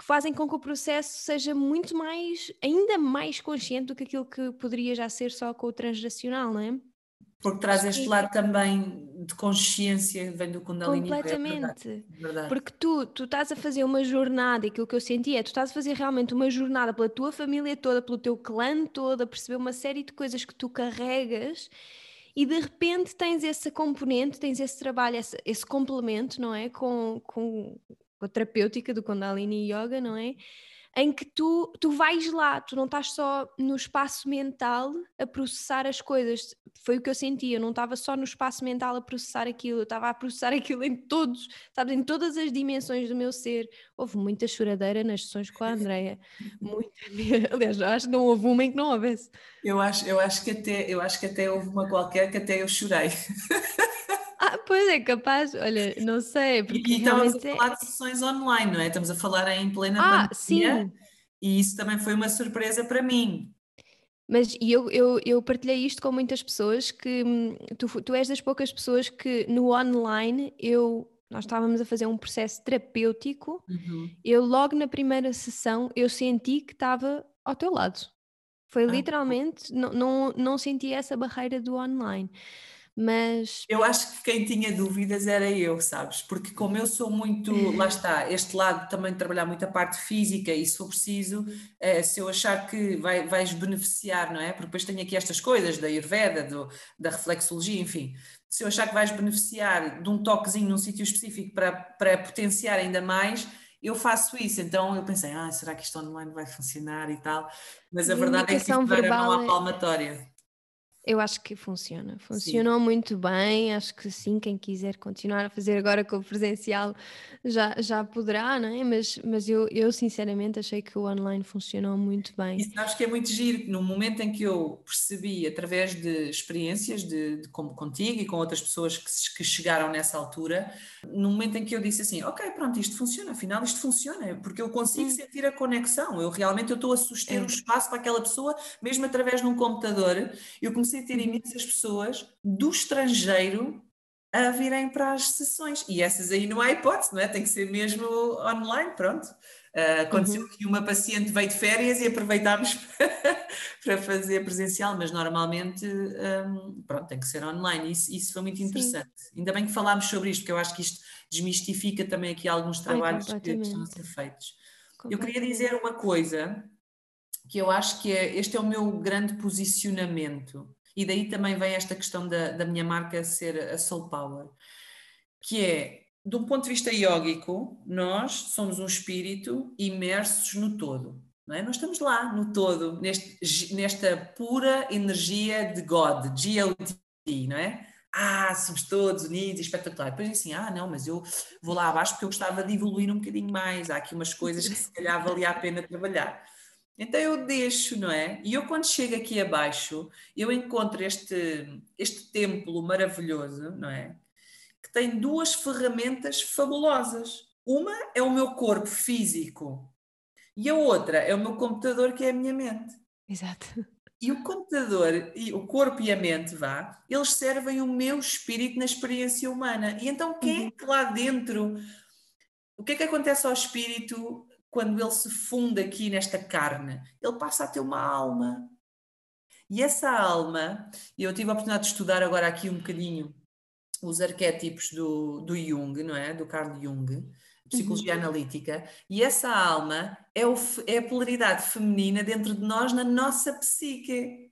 que fazem com que o processo seja muito mais, ainda mais consciente do que aquilo que poderia já ser só com o transgeracional, não é? Porque traz este lado também de consciência, vem do Kundalini. Completamente. É verdade, verdade. Porque tu, tu estás a fazer uma jornada, aquilo que eu senti é, tu estás a fazer realmente uma jornada pela tua família toda, pelo teu clã todo, a perceber uma série de coisas que tu carregas e de repente tens essa componente, tens esse trabalho, esse, esse complemento, não é? Com, com a terapêutica do Kundalini Yoga, não é? em que tu, tu vais lá, tu não estás só no espaço mental a processar as coisas. Foi o que eu senti, eu não estava só no espaço mental a processar aquilo, eu estava a processar aquilo em todos, sabes, em todas as dimensões do meu ser. Houve muita choradeira nas sessões com a Andrea, muita, aliás, acho que não houve uma em que não houvesse. Eu acho, eu acho que até, eu acho que até houve uma qualquer que até eu chorei. Ah, pois é, capaz, olha, não sei. Porque e, e estamos a falar é... de sessões online, não é? Estamos a falar em plena ah, pandemia. Sim. E isso também foi uma surpresa para mim. Mas eu, eu, eu partilhei isto com muitas pessoas que hum, tu, tu és das poucas pessoas que no online eu nós estávamos a fazer um processo terapêutico, uhum. eu logo na primeira sessão eu senti que estava ao teu lado. Foi ah, literalmente, não, não, não senti essa barreira do online. Mas. Eu acho que quem tinha dúvidas era eu, sabes? Porque como eu sou muito, lá está, este lado também de trabalhar muito a parte física e se for preciso, é, se eu achar que vai, vais beneficiar, não é? Porque depois tenho aqui estas coisas da Ayurveda, do, da reflexologia, enfim. Se eu achar que vais beneficiar de um toquezinho num sítio específico para, para potenciar ainda mais, eu faço isso. Então eu pensei, ah, será que isto online vai funcionar e tal? Mas a verdade é que isto não há palmatória. Eu acho que funciona. Funcionou sim. muito bem. Acho que sim, quem quiser continuar a fazer agora com o presencial já, já poderá, não é? Mas, mas eu, eu sinceramente achei que o online funcionou muito bem. E acho que é muito giro. No momento em que eu percebi, através de experiências de, de como contigo e com outras pessoas que, que chegaram nessa altura, no momento em que eu disse assim, ok, pronto, isto funciona, afinal isto funciona, porque eu consigo hum. sentir a conexão. Eu realmente eu estou a suster um espaço para aquela pessoa, mesmo através de um computador. Eu comecei ter uhum. imensas pessoas do estrangeiro a virem para as sessões. E essas aí não há hipótese, não é? Tem que ser mesmo online, pronto. Uh, aconteceu uhum. que uma paciente veio de férias e aproveitámos para fazer presencial, mas normalmente um, pronto, tem que ser online. Isso, isso foi muito interessante. Sim. Ainda bem que falámos sobre isto, porque eu acho que isto desmistifica também aqui alguns trabalhos Ai, que estão a ser feitos. Eu queria dizer uma coisa que eu acho que é, este é o meu grande posicionamento e daí também vem esta questão da, da minha marca ser a Soul Power, que é, de um ponto de vista yógico, nós somos um espírito imersos no todo. Não é? Nós estamos lá, no todo, neste, nesta pura energia de God, G-O-D, não é? Ah, somos todos unidos, espetacular. Depois assim, ah, não, mas eu vou lá abaixo porque eu gostava de evoluir um bocadinho mais. Há aqui umas coisas que se calhar valia a pena trabalhar. Então eu deixo, não é? E eu quando chego aqui abaixo, eu encontro este, este templo maravilhoso, não é? Que tem duas ferramentas fabulosas. Uma é o meu corpo físico e a outra é o meu computador, que é a minha mente. Exato. E o computador, e o corpo e a mente, vá, eles servem o meu espírito na experiência humana. E então quem é uhum. que lá dentro, o que é que acontece ao espírito quando ele se funde aqui nesta carne, ele passa a ter uma alma. E essa alma, eu tive a oportunidade de estudar agora aqui um bocadinho os arquétipos do, do Jung, não é? Do Carl Jung, psicologia uhum. analítica, e essa alma é, o, é a polaridade feminina dentro de nós, na nossa psique.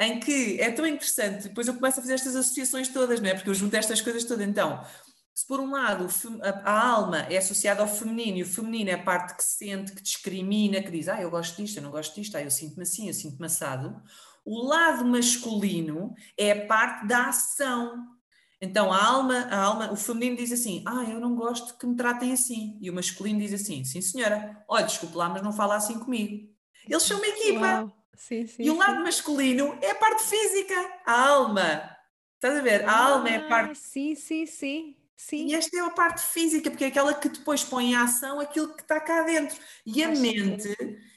Em que é tão interessante, depois eu começo a fazer estas associações todas, não é? Porque eu junto estas coisas todas. Então, se por um lado a, alma é associada ao feminino e o feminino é a parte que sente, que discrimina, que diz, ah, eu gosto disto, eu não gosto disto, ah, eu sinto-me assim, eu sinto-me assado, o lado masculino é a parte da ação. Então a alma, a alma, o feminino diz assim, ah, eu não gosto que me tratem assim. E o masculino diz assim, sim senhora, olha, desculpe lá, mas não fala assim comigo. Eles são uma equipa. Sim, sim, e o lado sim. masculino é a parte física, a alma. Estás a ver? A ah, alma é a parte. Sim, sim, sim. Sim. E esta é a parte física, porque é aquela que depois põe em ação aquilo que está cá dentro. E a mente,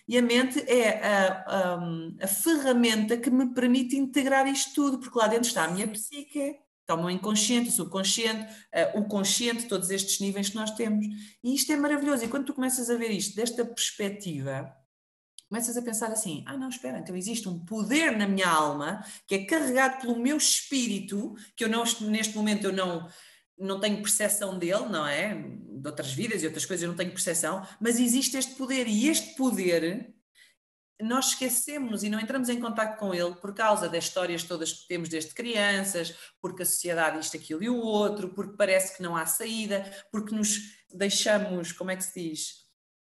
e a mente é a, a, a, ferramenta que me permite integrar isto tudo, porque lá dentro está a minha psique, está o meu inconsciente, o subconsciente, uh, o consciente, todos estes níveis que nós temos. E isto é maravilhoso. E quando tu começas a ver isto desta perspectiva, começas a pensar assim: ah, não, espera, então existe um poder na minha alma que é carregado pelo meu espírito, que eu não, neste momento eu não não tenho percepção dele, não é? De outras vidas e outras coisas eu não tenho percepção, mas existe este poder e este poder nós esquecemos e não entramos em contato com ele por causa das histórias todas que temos desde crianças, porque a sociedade isto, aquilo e o outro, porque parece que não há saída, porque nos deixamos, como é que se diz,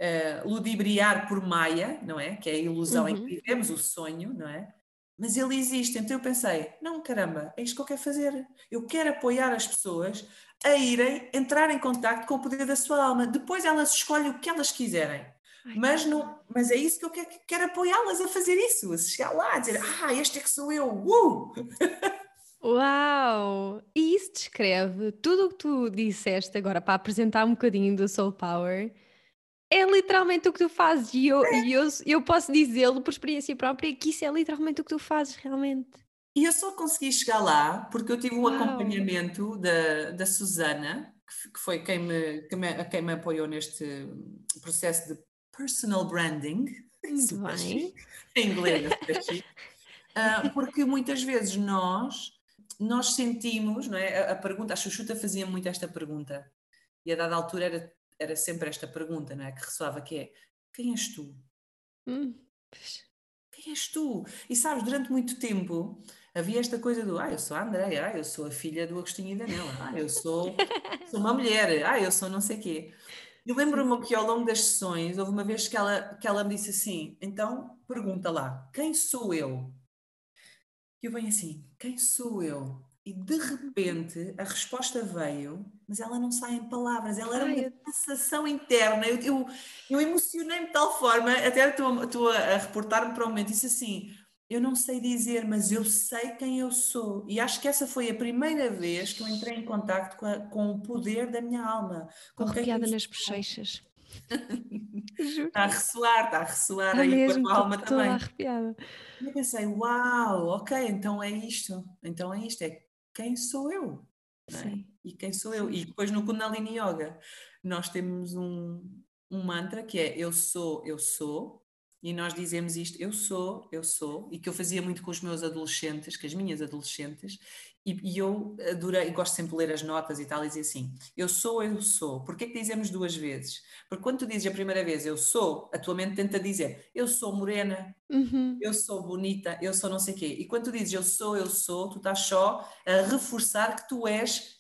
uh, ludibriar por Maia, não é? Que é a ilusão uhum. em que uhum. vivemos, o sonho, não é? Mas ele existe, então eu pensei, não caramba, é isto que eu quero fazer. Eu quero apoiar as pessoas a irem entrar em contato com o poder da sua alma. Depois elas escolhem o que elas quiserem. mas, não, mas é isso que eu quero, quero apoiá-las a fazer isso, a chegar lá, a dizer, ah, este é que sou eu, uh! Uau! E isso descreve tudo o que tu disseste agora para apresentar um bocadinho do Soul Power. É literalmente o que tu fazes e eu, é. eu, eu posso dizê-lo por experiência própria que isso é literalmente o que tu fazes realmente. E eu só consegui chegar lá porque eu tive um acompanhamento da, da Susana, que foi quem me, que me, quem me apoiou neste processo de personal branding. Muito bem. Em inglês, uh, porque muitas vezes nós nós sentimos, não é? A, a, pergunta, a Xuxuta fazia muito esta pergunta, e a dada altura era, era sempre esta pergunta, não é? Que ressoava, que é, quem és tu? Hum. Quem és tu? E sabes, durante muito tempo havia esta coisa do, ah, eu sou a Andréia, ah, eu sou a filha do Agostinho e Daniela, ah, eu sou, sou uma mulher, ah, eu sou não sei quê. E lembro-me que ao longo das sessões, houve uma vez que ela, que ela me disse assim: então pergunta lá, quem sou eu? E eu venho assim: quem sou eu? E de repente a resposta veio, mas ela não sai em palavras, ela era uma sensação interna. Eu, eu, eu emocionei-me de tal forma, até estou, estou a reportar-me para o momento, disse assim: eu não sei dizer, mas eu sei quem eu sou. E acho que essa foi a primeira vez que eu entrei em contato com, com o poder da minha alma. Com Arrepiada nas bochechas. está a ressoar, está a ressoar aí mesmo, com a alma também. Arrepiada. E eu pensei, uau, ok, então é isto. Então é isto, é quem sou eu. É? E quem sou eu? E depois no Kundalini Yoga nós temos um, um mantra que é eu sou, eu sou, e nós dizemos isto, eu sou, eu sou, e que eu fazia muito com os meus adolescentes, com as minhas adolescentes, e, e eu adorei, gosto sempre de ler as notas e tal, e dizer assim, eu sou, eu sou. Porquê que dizemos duas vezes? Porque quando tu dizes a primeira vez eu sou, a tua mente tenta dizer, eu sou morena, uhum. eu sou bonita, eu sou não sei o quê. E quando tu dizes eu sou, eu sou, tu estás só a reforçar que tu és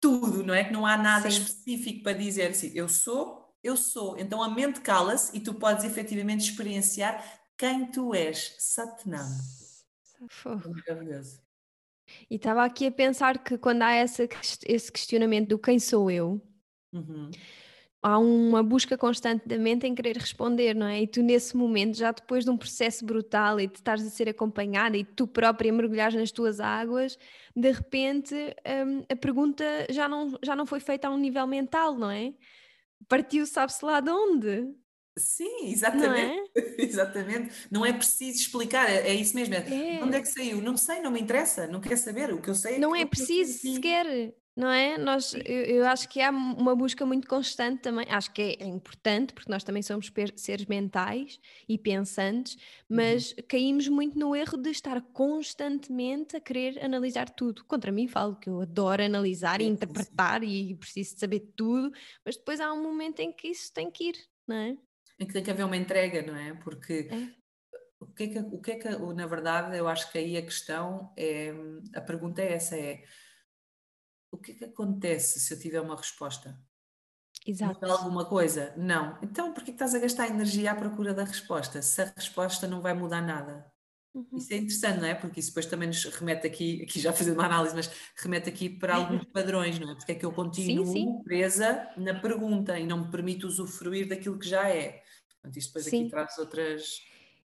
tudo, não é? Que não há nada Sim. específico para dizer assim, eu sou, eu sou. Então a mente cala-se e tu podes efetivamente experienciar quem tu és. Satnam. É maravilhoso. E estava aqui a pensar que quando há essa, esse questionamento do quem sou eu, uhum. há uma busca constante da mente em querer responder, não é? E tu nesse momento, já depois de um processo brutal e de estares a ser acompanhada e tu própria mergulhares nas tuas águas, de repente hum, a pergunta já não, já não foi feita a um nível mental, não é? Partiu sabe-se lá de onde. Sim, exatamente. Não é? exatamente. Não é preciso explicar, é, é isso mesmo. É. Onde é que saiu? Não sei, não me interessa, não quero saber. O que eu sei é Não é preciso sequer não é? Nós, eu, eu, acho que há uma busca muito constante também, acho que é, é importante, porque nós também somos seres mentais e pensantes, mas uhum. caímos muito no erro de estar constantemente a querer analisar tudo. Contra mim falo que eu adoro analisar e interpretar e preciso de saber tudo, mas depois há um momento em que isso tem que ir, não é? Em que tem que haver uma entrega, não é? Porque é. O que é que, o que é que, na verdade, eu acho que aí a questão é, a pergunta é essa, é o que é que acontece se eu tiver uma resposta? Exato. Muda alguma coisa? Não. Então, por que estás a gastar energia à procura da resposta? Se a resposta não vai mudar nada. Uhum. Isso é interessante, não é? Porque isso depois também nos remete aqui, aqui já fazendo uma análise, mas remete aqui para alguns padrões, não é? Porque é que eu continuo sim, sim. presa na pergunta e não me permito usufruir daquilo que já é. Portanto, isto depois sim. aqui traz outras,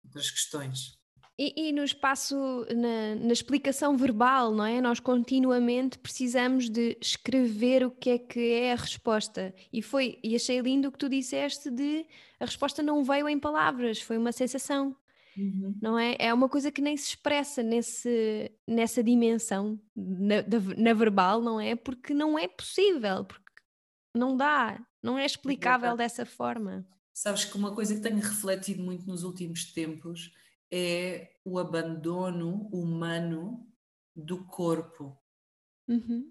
outras questões. E, e, no espaço, na, na, explicação verbal, não é? Nós continuamente precisamos de escrever o que é que é a resposta. E foi, e achei lindo o que tu disseste de a resposta não veio em palavras, foi uma sensação. Uhum. Não é? É uma coisa que nem se expressa nesse, nessa dimensão na, na verbal, não é? Porque não é possível, porque não dá, não é explicável dessa forma. Sabes que uma coisa que tenho refletido muito nos últimos tempos é o abandono humano do corpo. Uhum.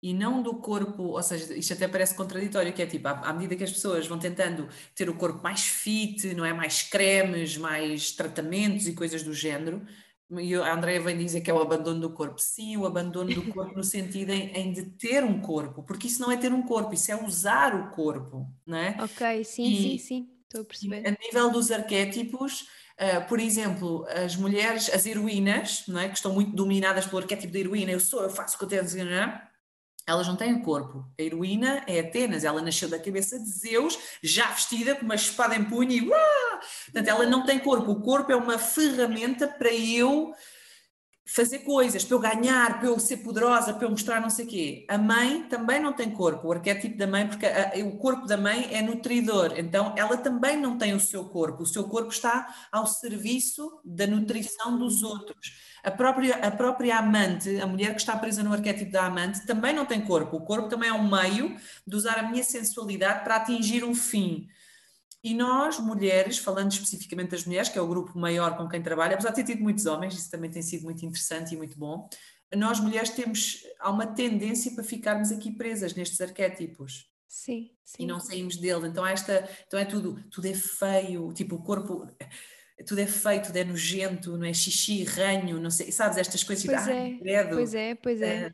E não do corpo, ou seja, isto até parece contraditório, que é tipo, à, à, medida que as pessoas vão tentando ter o corpo mais fit, não é? Mais cremes, mais tratamentos e coisas do género, e a Andrea vem dizer que é o abandono do corpo. Sim, o abandono do corpo no sentido em, em, de ter um corpo, porque isso não é ter um corpo, isso é usar o corpo, não é? Ok, sim, e, sim, sim, estou a perceber. A nível dos arquétipos, Uh, por exemplo, as mulheres, as heroínas, não é? que estão muito dominadas pelo arquétipo da heroína, eu sou, eu faço o que eu tenho, não elas não têm corpo. A heroína é Atenas, ela nasceu da cabeça de Zeus, já vestida com uma espada em punho e uá! Portanto, ela não tem corpo. O corpo é uma ferramenta para eu fazer coisas, para eu ganhar, para eu ser poderosa, para eu mostrar não sei o quê. A mãe também não tem corpo, o arquétipo da mãe, porque a, o corpo da mãe é nutridor, então ela também não tem o seu corpo, o seu corpo está ao serviço da nutrição dos outros. A própria, a própria amante, a mulher que está presa no arquétipo da amante, também não tem corpo. O corpo também é um meio de usar a minha sensualidade para atingir um fim. E nós, mulheres, falando especificamente das mulheres, que é o grupo maior com quem trabalho, apesar de ter tido muitos homens, isso também tem sido muito interessante e muito bom, nós mulheres temos, há uma tendência para ficarmos aqui presas nestes arquétipos. Sim, sim. E não saímos dele. Então, esta, então é tudo, tudo é feio, tipo, o corpo, tudo é feio, tudo é nojento, não é xixi, ranho, não sei, sabes, estas coisas. Pois, tipo, é, credo. pois é, pois é.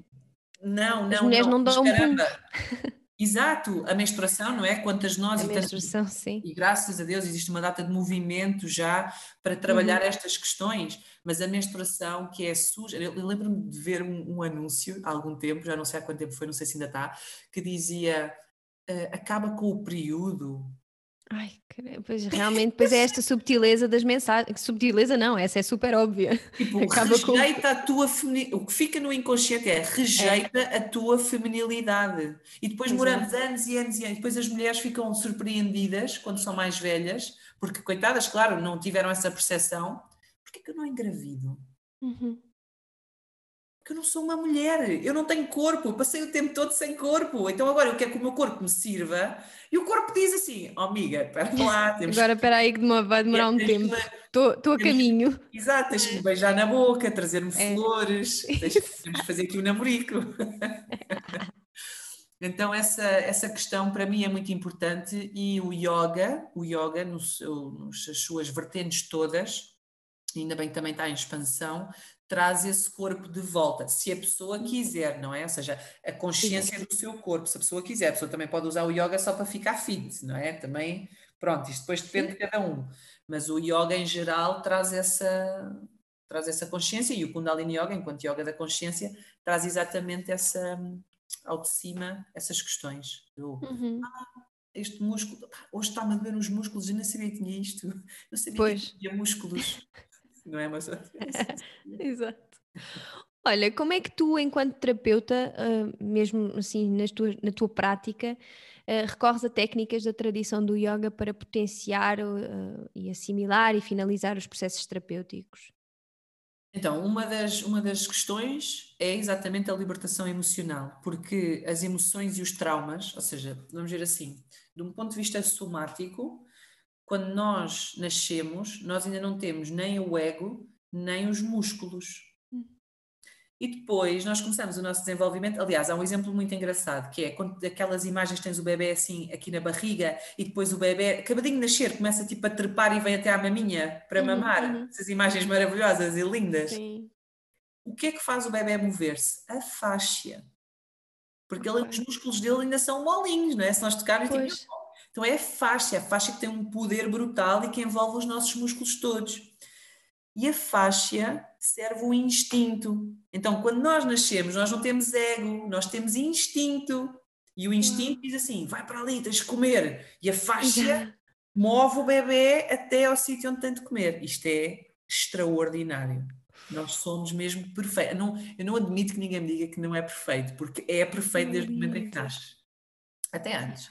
Não, não, As mulheres não, não dão um Exato, a menstruação, não é? Quantas nós a e, menstruação, sim. e graças a Deus existe uma data de movimento já para trabalhar uhum. estas questões, mas a menstruação que é suja, eu, eu lembro-me de ver um, um, anúncio há algum tempo, já não sei há quanto tempo foi, não sei se ainda está, que dizia uh, acaba com o período, Ai, pois realmente, pois é esta subtileza das mensagens. Subtileza não, essa é super óbvia. Tipo, Acaba rejeita com... a tua. O que fica no inconsciente é rejeita é. a tua feminilidade. E depois Exato. moramos anos e anos e anos. Depois as mulheres ficam surpreendidas quando são mais velhas, porque, coitadas, claro, não tiveram essa percepção. Porquê que eu não engravido? Uhum que eu não sou uma mulher, eu não tenho corpo, passei o tempo todo sem corpo, então agora eu quero que o meu corpo me sirva, e o corpo diz assim, oh amiga, espera lá, temos... Agora espera aí que vai demorar um tempo, estou a caminho. Exato, tens que me beijar na boca, trazer-me é. flores, tens que fazer aqui um namorico. então essa, essa questão para mim é muito importante e o yoga, o yoga nos, nas suas vertentes todas, ainda bem que também está em expansão, traz esse corpo de volta, se a pessoa uhum. quiser, não é? Ou seja, a consciência do seu corpo, se a pessoa quiser, a pessoa também pode usar o yoga só para ficar fit, não é? Também, pronto, isto depois depende de cada um, mas o yoga em geral traz essa traz essa consciência e o Kundalini Yoga, enquanto yoga da consciência, traz exatamente essa ao de cima essas questões. Do, uhum. ah, este músculo, hoje está-me a doer os músculos, eu não sabia que tinha isto, não sabia pois. que tinha músculos não é? Mas... Exato. Olha, como é que tu, enquanto terapeuta, uh, mesmo assim nas tuas, na tua prática, uh, recorres a técnicas da tradição do yoga para potenciar uh, e assimilar e finalizar os processos terapêuticos? Então, uma das, uma das questões é exatamente a libertação emocional, porque as emoções e os traumas, ou seja, vamos ver assim, de um ponto de vista somático, quando nós nascemos, nós ainda não temos nem o ego, nem os músculos. Hum. E depois nós começamos o nosso desenvolvimento. Aliás, há um exemplo muito engraçado que é quando aquelas imagens tens o bebê assim aqui na barriga e depois o bebê, acabadinho de nascer, começa tipo a trepar e vem até à maminha para uhum, mamar. Uhum. Essas imagens maravilhosas e lindas. Sim. O que é que faz o bebê mover-se? A fáscia. Porque okay. ele, os músculos dele ainda são molinhos, não é? Se nós tocarmos, tipo, então é a faixa, é a faixa que tem um poder brutal e que envolve os nossos músculos todos. E a faixa serve o instinto. Então, quando nós nascemos, nós não temos ego, nós temos instinto. E o instinto diz assim: vai para ali, tens de comer. E a faixa move o bebê até ao sítio onde tem de comer. Isto é extraordinário. Nós somos mesmo perfeitos. Não, eu não admito que ninguém me diga que não é perfeito, porque é perfeito desde o momento em que nasce. Até antes.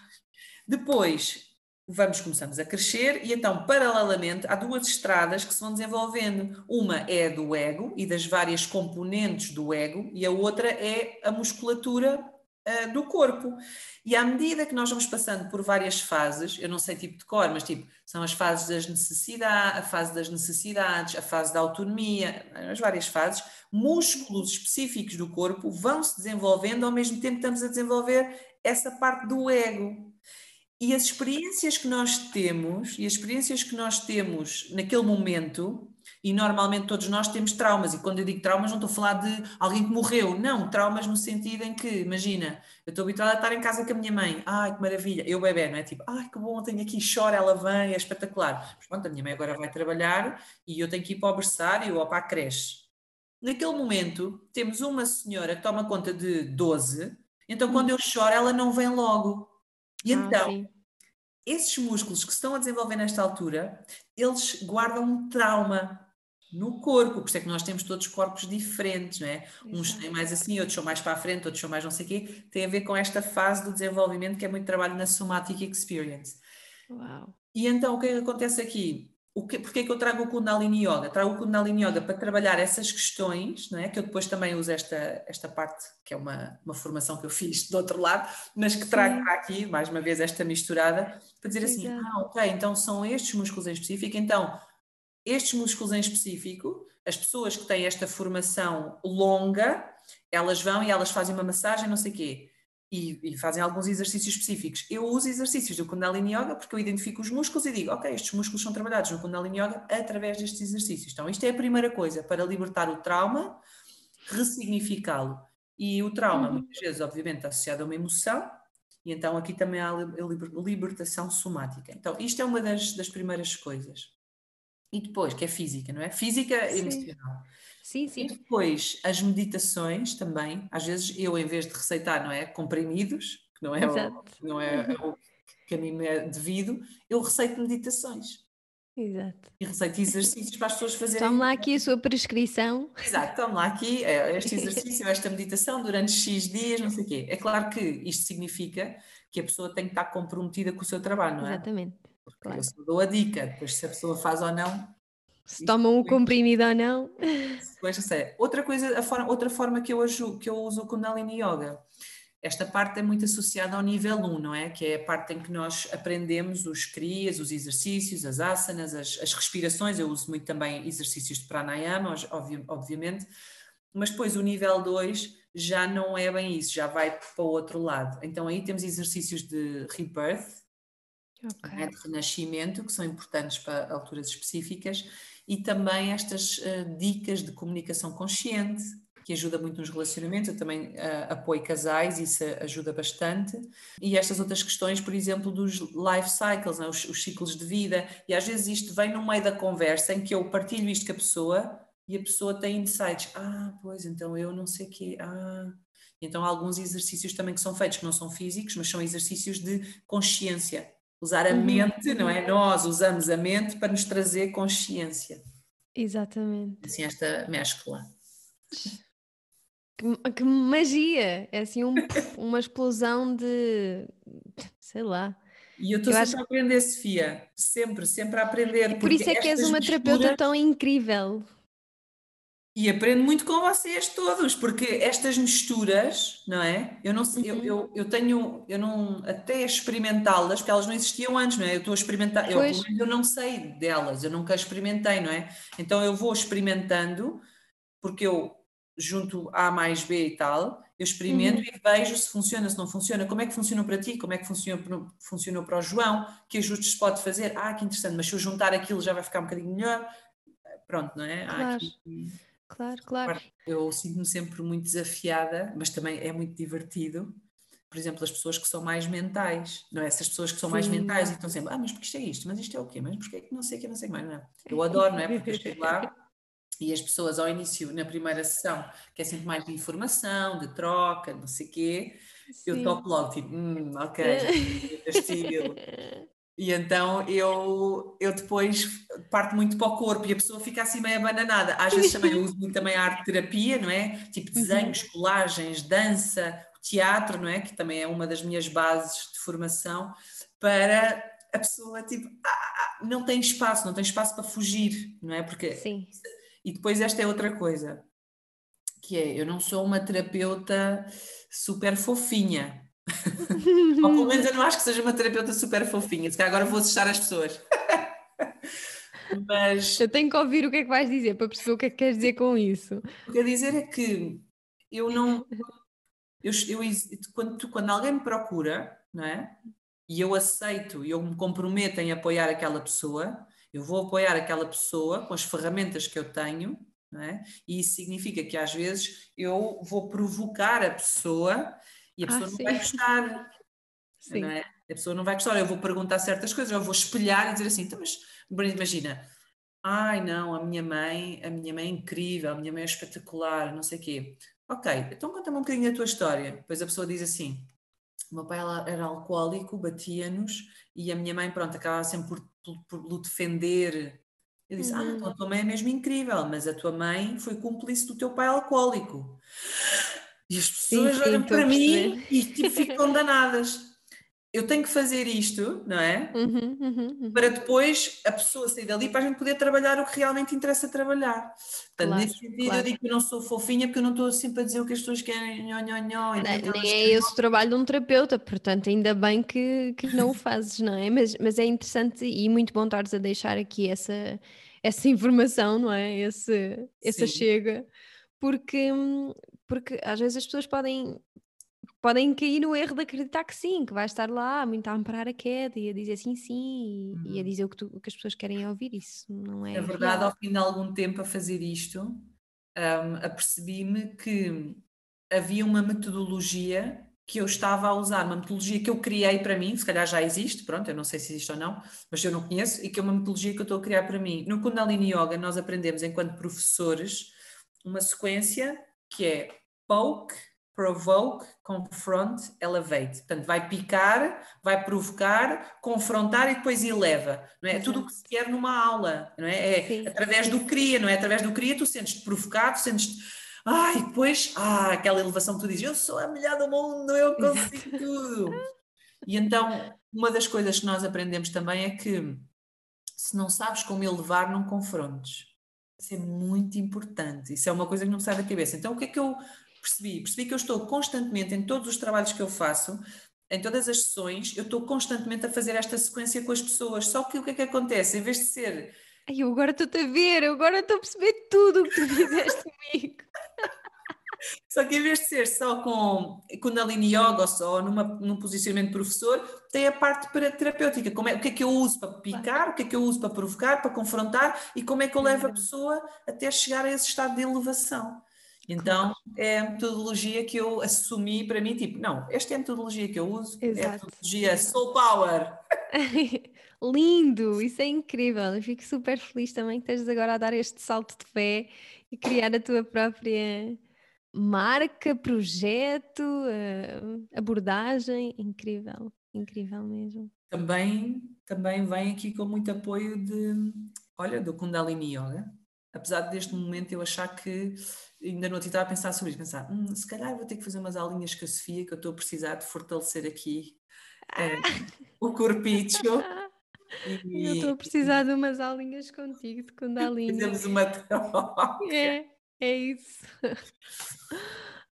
Depois, vamos começamos a crescer e então, paralelamente, há duas estradas que se vão desenvolvendo. Uma é do ego e das várias componentes do ego e a outra é a musculatura uh, do corpo. E à medida que nós vamos passando por várias fases, eu não sei tipo de cor, mas tipo, são as fases das necessidades, a fase das necessidades, a fase da autonomia, as várias fases, músculos específicos do corpo vão se desenvolvendo ao mesmo tempo que estamos a desenvolver essa parte do ego. E as experiências que nós temos, e as experiências que nós temos naquele momento, e normalmente todos nós temos traumas, e quando eu digo traumas não estou a falar de alguém que morreu, não, traumas no sentido em que, imagina, eu estou habituada a estar em casa com a minha mãe, ai que maravilha, eu bebê, não é? Tipo, ai que bom, tenho aqui, chora, ela vem, é espetacular. Mas pronto, a minha mãe agora vai trabalhar e eu tenho que ir para o berçário ou para a creche. Naquele momento, temos uma senhora que toma conta de 12, então quando eu choro ela não vem logo. E ah, então, sim esses músculos que se estão a desenvolver nesta altura, eles guardam um trauma no corpo, por isso é que nós temos todos corpos diferentes, não é? Exato. Uns têm mais assim, outros são mais para a frente, outros são mais não sei o quê, tem a ver com esta fase do desenvolvimento que é muito trabalho na Somatic Experience. Uau. E então o que é que acontece aqui? O que, porque é que eu trago o Kundalini Yoga? Trago o Kundalini Yoga para trabalhar essas questões, não é? que eu depois também uso esta, esta parte, que é uma, uma formação que eu fiz do outro lado, mas que trago aqui, mais uma vez, esta misturada, para dizer assim, Exato. ah, ok, então são estes músculos em específico, então, estes músculos em específico, as pessoas que têm esta formação longa, elas vão e elas fazem uma massagem, não sei o quê. E, e, fazem alguns exercícios específicos. Eu uso exercícios do Kundalini Yoga porque eu identifico os músculos e digo, ok, estes músculos são trabalhados no Kundalini Yoga através destes exercícios. Então, isto é a primeira coisa para libertar o trauma, ressignificá-lo. E o trauma, uhum. muitas vezes, obviamente, está associado a uma emoção, e então aqui também há a libertação somática. Então, isto é uma das, das primeiras coisas. E depois, que é física, não é? Física e emocional. Sim, sim. E depois, as meditações também. Às vezes, eu, em vez de receitar, não é? Comprimidos, que não é, o, não é o caminho é devido, eu receito meditações. Exato. E receito exercícios para as pessoas fazerem. Tome lá aqui a sua prescrição. Exato, tome lá aqui é, este exercício, esta meditação durante X dias, não sei o quê. É claro que isto significa que a pessoa tem que estar comprometida com o seu trabalho, não é? Exatamente. Porque claro. eu só dou a dica, depois se a pessoa faz ou não. Se tomam o comprimido ou não. Depois, sei. Outra coisa, a forma, outra forma que eu, ajudo, que eu uso o Kundalini Yoga esta parte é muito associada ao nível 1, não é? Que é a parte em que nós aprendemos os crias, os exercícios, as asanas, as, as respirações. Eu uso muito também exercícios de pranayama, obviamente. Mas depois o nível 2 já não é bem isso, já vai para o outro lado. Então aí temos exercícios de rebirth, okay. né, de renascimento, que são importantes para alturas específicas, e também estas uh, dicas de comunicação consciente, que ajuda muito nos relacionamentos. Eu também uh, apoio casais, isso ajuda bastante. E estas outras questões, por exemplo, dos life cycles, né? os, os, ciclos de vida. E às vezes isto vem no meio da conversa em que eu partilho isto com a pessoa e a pessoa tem insights. Ah, pois, então eu não sei o quê. Ah. Então há alguns exercícios também que são feitos, que não são físicos, mas são exercícios de consciência. Usar a uhum. mente, não é? Nós usamos a mente para nos trazer consciência. Exatamente. Assim, esta mescla. Que, que magia! É assim um, uma explosão de. sei lá. E eu estou sempre acho... a aprender, Sofia. Sempre, sempre a aprender. Por isso é que és uma misturas... terapeuta tão incrível. E aprendo muito com vocês todos, porque estas misturas, não é? Eu não sei, uhum. eu, eu, eu, tenho, eu não, até experimentá-las, porque elas não existiam antes, não é? Eu estou a experimentar, eu, eu não sei delas, eu nunca experimentei, não é? Então eu vou experimentando, porque eu junto A mais B e tal, eu experimento uhum. e vejo se funciona, se não funciona, como é que funcionou para ti, como é que funcionou, funcionou para o João, que ajustes pode fazer, ah, que interessante, mas se eu juntar aquilo já vai ficar um bocadinho melhor, pronto, não é? Claro, aqui, claro, claro. Eu sinto-me sempre muito desafiada, mas também é muito divertido, por exemplo, as pessoas que são mais mentais, não é? Essas pessoas que são Sim. mais mentais e estão sempre, ah, mas porque isto é isto, mas isto é o quê, mas porque é que não sei o que, não sei o que mais, não é? Eu adoro, não é? Porque eu estou lá e as pessoas ao início, na primeira sessão, que é sempre mais de informação, de troca, não sei o quê, Sim. eu toco logo, tipo, hum, ok, estilo. E então eu, eu depois parto muito para o corpo e a pessoa fica assim meio abananada. Às vezes também eu uso muito também a arte terapia, não é? Tipo uhum. desenhos, colagens, dança, teatro, não é? Que também é uma das minhas bases de formação, para a pessoa tipo, ah, não tem espaço, não tem espaço para fugir, não é? Porque Sim e depois esta é outra coisa, que é, eu não sou uma terapeuta super fofinha. Ou pelo menos eu não acho que seja uma terapeuta super fofinha, se calhar agora vou assustar as pessoas. Mas... Eu tenho que ouvir o que é que vais dizer para perceber o que é que queres dizer com isso. O que quero dizer é que eu não. Eu, eu, quando, quando alguém me procura, não é? E eu aceito e eu me comprometo em apoiar aquela pessoa, eu vou apoiar aquela pessoa com as ferramentas que eu tenho, é? e isso significa que às vezes eu vou provocar a pessoa e a pessoa ah, não sim. vai gostar. Não é? A pessoa não vai gostar, eu vou perguntar certas coisas, eu vou espelhar e dizer assim, então, mas imagina, ai não, a minha mãe, a minha mãe é incrível, a minha mãe é espetacular, não sei o quê. Ok, então conta-me um bocadinho a tua história. Depois a pessoa diz assim, o meu pai era alcoólico, batia-nos e a minha mãe, pronto, acabava sempre por, por, por defender. Eu disse: ah, uhum. Ah, então a tua mãe é mesmo incrível, mas a tua mãe foi cúmplice do teu pai alcoólico. E as pessoas sim, sim, olham para mim e tipo, ficam danadas eu tenho que fazer isto, não é? Uhum, uhum, uhum. Para depois a pessoa sair dali para a gente poder trabalhar o que realmente interessa trabalhar. Portanto, claro, nesse sentido, claro. eu digo que eu não sou fofinha porque eu não estou sempre a dizer o que as pessoas querem, nhó, nhó, nhó, Nem é esse o trabalho de um terapeuta, portanto, ainda bem que, que não o fazes, não é? Mas, mas é interessante e muito bom estares a deixar aqui essa, essa informação, não é? Esse, essa chega porque, porque às vezes as pessoas podem podem cair no erro de acreditar que sim, que vai estar lá muito a amparar a queda e a dizer sim, sim, e, a uhum. dizer o que, tu, o que, as pessoas querem ouvir. Isso não é. É verdade, real. ao fim de algum tempo a fazer isto, um, apercebi-me que havia uma metodologia que eu estava a usar, uma metodologia que eu criei para mim, se calhar já existe, pronto, eu não sei se existe ou não, mas eu não conheço, e que é uma metodologia que eu estou a criar para mim. No Kundalini Yoga, nós aprendemos, enquanto professores, uma sequência que é poke, provoke, confront, elevate. Portanto, vai picar, vai provocar, confrontar e depois eleva. Não é? é tudo o que se quer numa aula, não é? É sim, através sim. do cria, não é? Através do cria tu sentes-te provocado, sentes-te ah, e depois, ah, aquela elevação que tu dizes, eu sou a melhor do mundo, eu consigo tudo. E então, uma das coisas que nós aprendemos também é que se não sabes como elevar, não confrontes. Isso é muito importante. Isso é uma coisa que não sai da cabeça. Então, o que é que eu percebi? Percebi que eu estou constantemente, em todos os trabalhos que eu faço, em todas as sessões, eu estou constantemente a fazer esta sequência com as pessoas. Só que o que é que acontece? Em vez de ser. Ai, eu agora estou-te a ver, agora estou a perceber tudo o que tu fizeste comigo. Só que em vez de ser só com Kundalini Yoga ou só numa, num posicionamento de professor, tem a parte para terapêutica. Como é, o que é que eu uso para picar, o que é que eu uso para provocar, para confrontar e como é que eu levo a pessoa até chegar a esse estado de elevação. Então, é a metodologia que eu assumi para mim, tipo, não, esta é a metodologia que eu uso, Exato. é a metodologia Soul Power. Lindo, isso é incrível. Eu fico super feliz também que estejas agora a dar este salto de fé e criar a tua própria marca, projeto, uh, abordagem. Incrível, incrível mesmo. Também, também vem aqui com muito apoio de, olha, do Kundalini Yoga. Apesar deste momento eu achar que ainda não estava a pensar sobre isso, pensar, hum, se calhar vou ter que fazer umas aulinhas com a Sofia, que eu estou a precisar de fortalecer aqui é, o corpicho. E, eu estou a precisar de umas aulinhas contigo de Kundalini. Fizemos uma troca. É, é isso.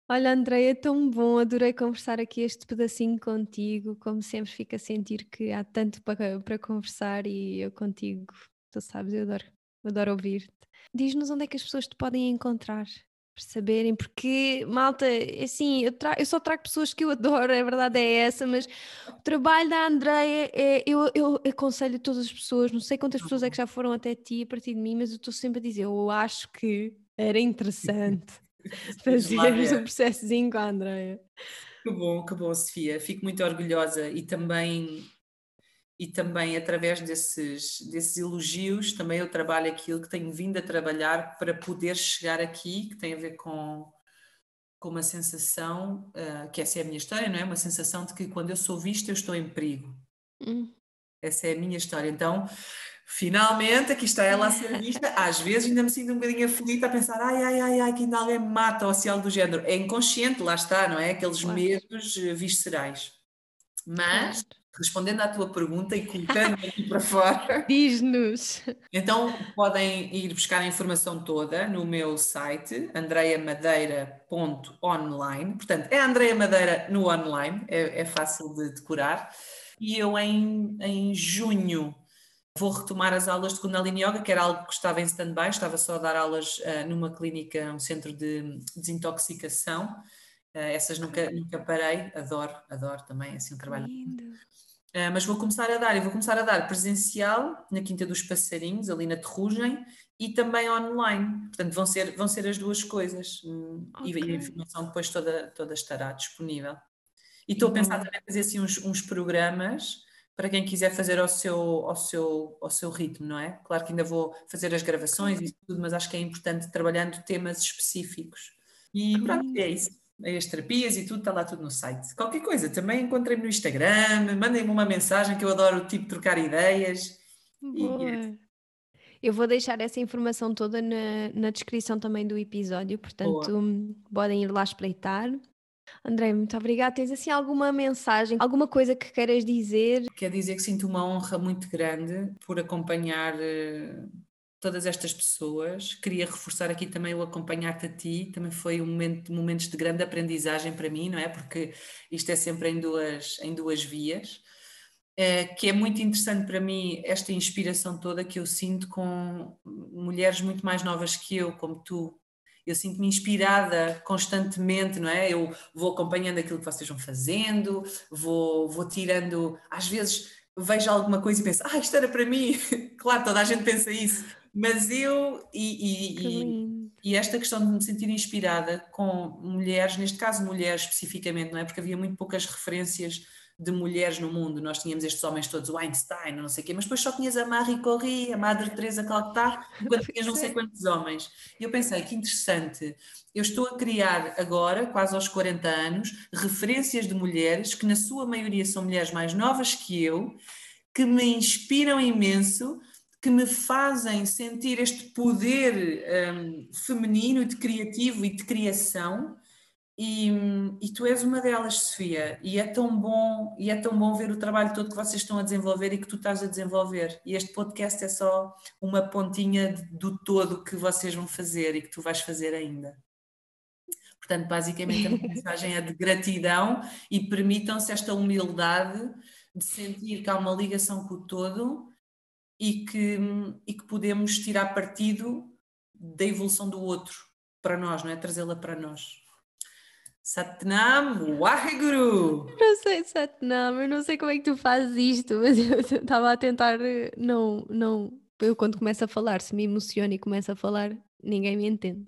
Olha, Andreia, tão bom, adorei conversar aqui este pedacinho contigo. Como sempre, fico a sentir que há tanto para, para conversar e eu contigo, tu sabes, eu adoro, adoro ouvir-te. Diz-nos onde é que as pessoas te podem encontrar saberem, porque, malta, é assim, eu, eu, só trago pessoas que eu adoro, a verdade é essa, mas o trabalho da Andreia, é, eu, eu aconselho todas as pessoas, não sei quantas pessoas é que já foram até ti a partir de mim, mas eu estou sempre a dizer, eu acho que era interessante fazermos um processozinho com a Andreia. Que bom, que bom, Sofia, fico muito orgulhosa e também e também através desses, desses elogios, também eu trabalho aquilo que tenho vindo a trabalhar para poder chegar aqui, que tem a ver com, com uma sensação, uh, que essa é a minha história, não é? Uma sensação de que quando eu sou vista eu estou em perigo. Hum. Essa é a minha história. Então, finalmente, aqui está ela a ser vista. Às vezes ainda me sinto um bocadinho aflita a pensar, ai, ai, ai, ai, que ainda alguém me mata ou se algo do género. É inconsciente, lá está, não é? Aqueles claro. medos eh, viscerais. Mas... Claro respondendo à tua pergunta e colocando aqui para fora. Diz-nos. Então podem ir buscar a informação toda no meu site, andreamadeira.online. Portanto, é Andreia Madeira no online, é, é fácil de decorar. E eu em, em junho vou retomar as aulas de Kundalini Yoga, que era algo que estava em stand-by, estava só a dar aulas uh, numa clínica, um centro de desintoxicação. Uh, essas nunca, nunca parei, adoro, adoro também, assim, um trabalho. Lindo. Uh, mas vou começar a dar, e vou começar a dar presencial na Quinta dos Passarinhos, ali na Terrugem, e também online. Portanto, vão ser, vão ser as duas coisas. Okay. E a informação depois toda, toda estará disponível. E estou a pensar também em fazer assim uns, uns programas para quem quiser fazer ao seu, ao, seu, ao seu ritmo, não é? Claro que ainda vou fazer as gravações e tudo, mas acho que é importante trabalhando temas específicos. E pronto, é isso as terapias e tudo, está lá tudo no site. Qualquer coisa, também encontrem-me no Instagram, mandem-me uma mensagem que eu adoro tipo trocar ideias. E... Eu vou deixar essa informação toda na, na descrição também do episódio, portanto Boa. podem ir lá espreitar. André, muito obrigada. Tens assim alguma mensagem, alguma coisa que queiras dizer? Quer dizer que sinto uma honra muito grande por acompanhar uh, todas estas pessoas. Queria reforçar aqui também o acompanhar-te a ti, também foi um momento, momentos de grande aprendizagem para mim, não é? Porque isto é sempre em duas, em duas vias. É, que é muito interessante para mim esta inspiração toda que eu sinto com mulheres muito mais novas que eu, como tu, eu sinto-me inspirada constantemente, não é? Eu vou acompanhando aquilo que vocês vão fazendo, vou, vou tirando, às vezes vejo alguma coisa e penso, ah, isto era para mim. claro, toda a gente pensa isso, mas eu e, e, e, esta questão de me sentir inspirada com mulheres, neste caso mulheres especificamente, não é? Porque havia muito poucas referências de mulheres no mundo. Nós tínhamos estes homens todos, o Einstein, não sei o quê, mas depois só tinhas a Marie Curie, a Madre Teresa Calcutá, quando tinhas não sei quantos homens. E eu pensei, que interessante, eu estou a criar agora, quase aos 40 anos, referências de mulheres que na sua maioria são mulheres mais novas que eu, que me inspiram imenso, que me fazem sentir este poder um, feminino, de criativo e de criação, e, e, tu és uma delas, Sofia, e é tão bom, e é tão bom ver o trabalho todo que vocês estão a desenvolver e que tu estás a desenvolver. E este podcast é só uma pontinha do todo que vocês vão fazer e que tu vais fazer ainda. Portanto, basicamente a mensagem é de gratidão e permitam-se esta humildade de sentir que há uma ligação com o todo e que, e que podemos tirar partido da evolução do outro para nós, não é? Trazê-la para nós. Satnam Waheguru. Não sei, Satnam, eu não sei como é que tu fazes isto, mas eu estava a tentar eh, não, não. Eu quando começo a falar, se me emociono e começo a falar, ninguém me entende.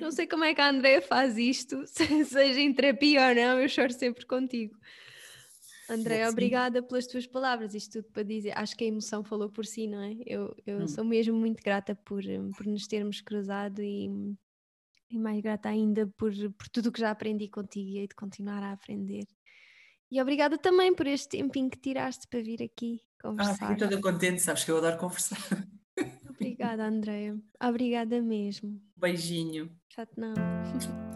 Não sei como é que a Andrea faz isto, seja em terapia ou não, eu choro sempre contigo. André, obrigada pelas tuas palavras, isto tudo para dizer, acho que a emoção falou por si, não é? Eu, eu hum. sou mesmo muito grata por, por nos termos cruzado e, e mais grata ainda por, por tudo o que já aprendi contigo e de continuar a aprender. E obrigada também por este tempinho que tiraste para vir aqui conversar. Ah, fico toda contente, sabes que eu adoro conversar. Obrigada, Andréia. Obrigada mesmo. Beijinho. Chato não.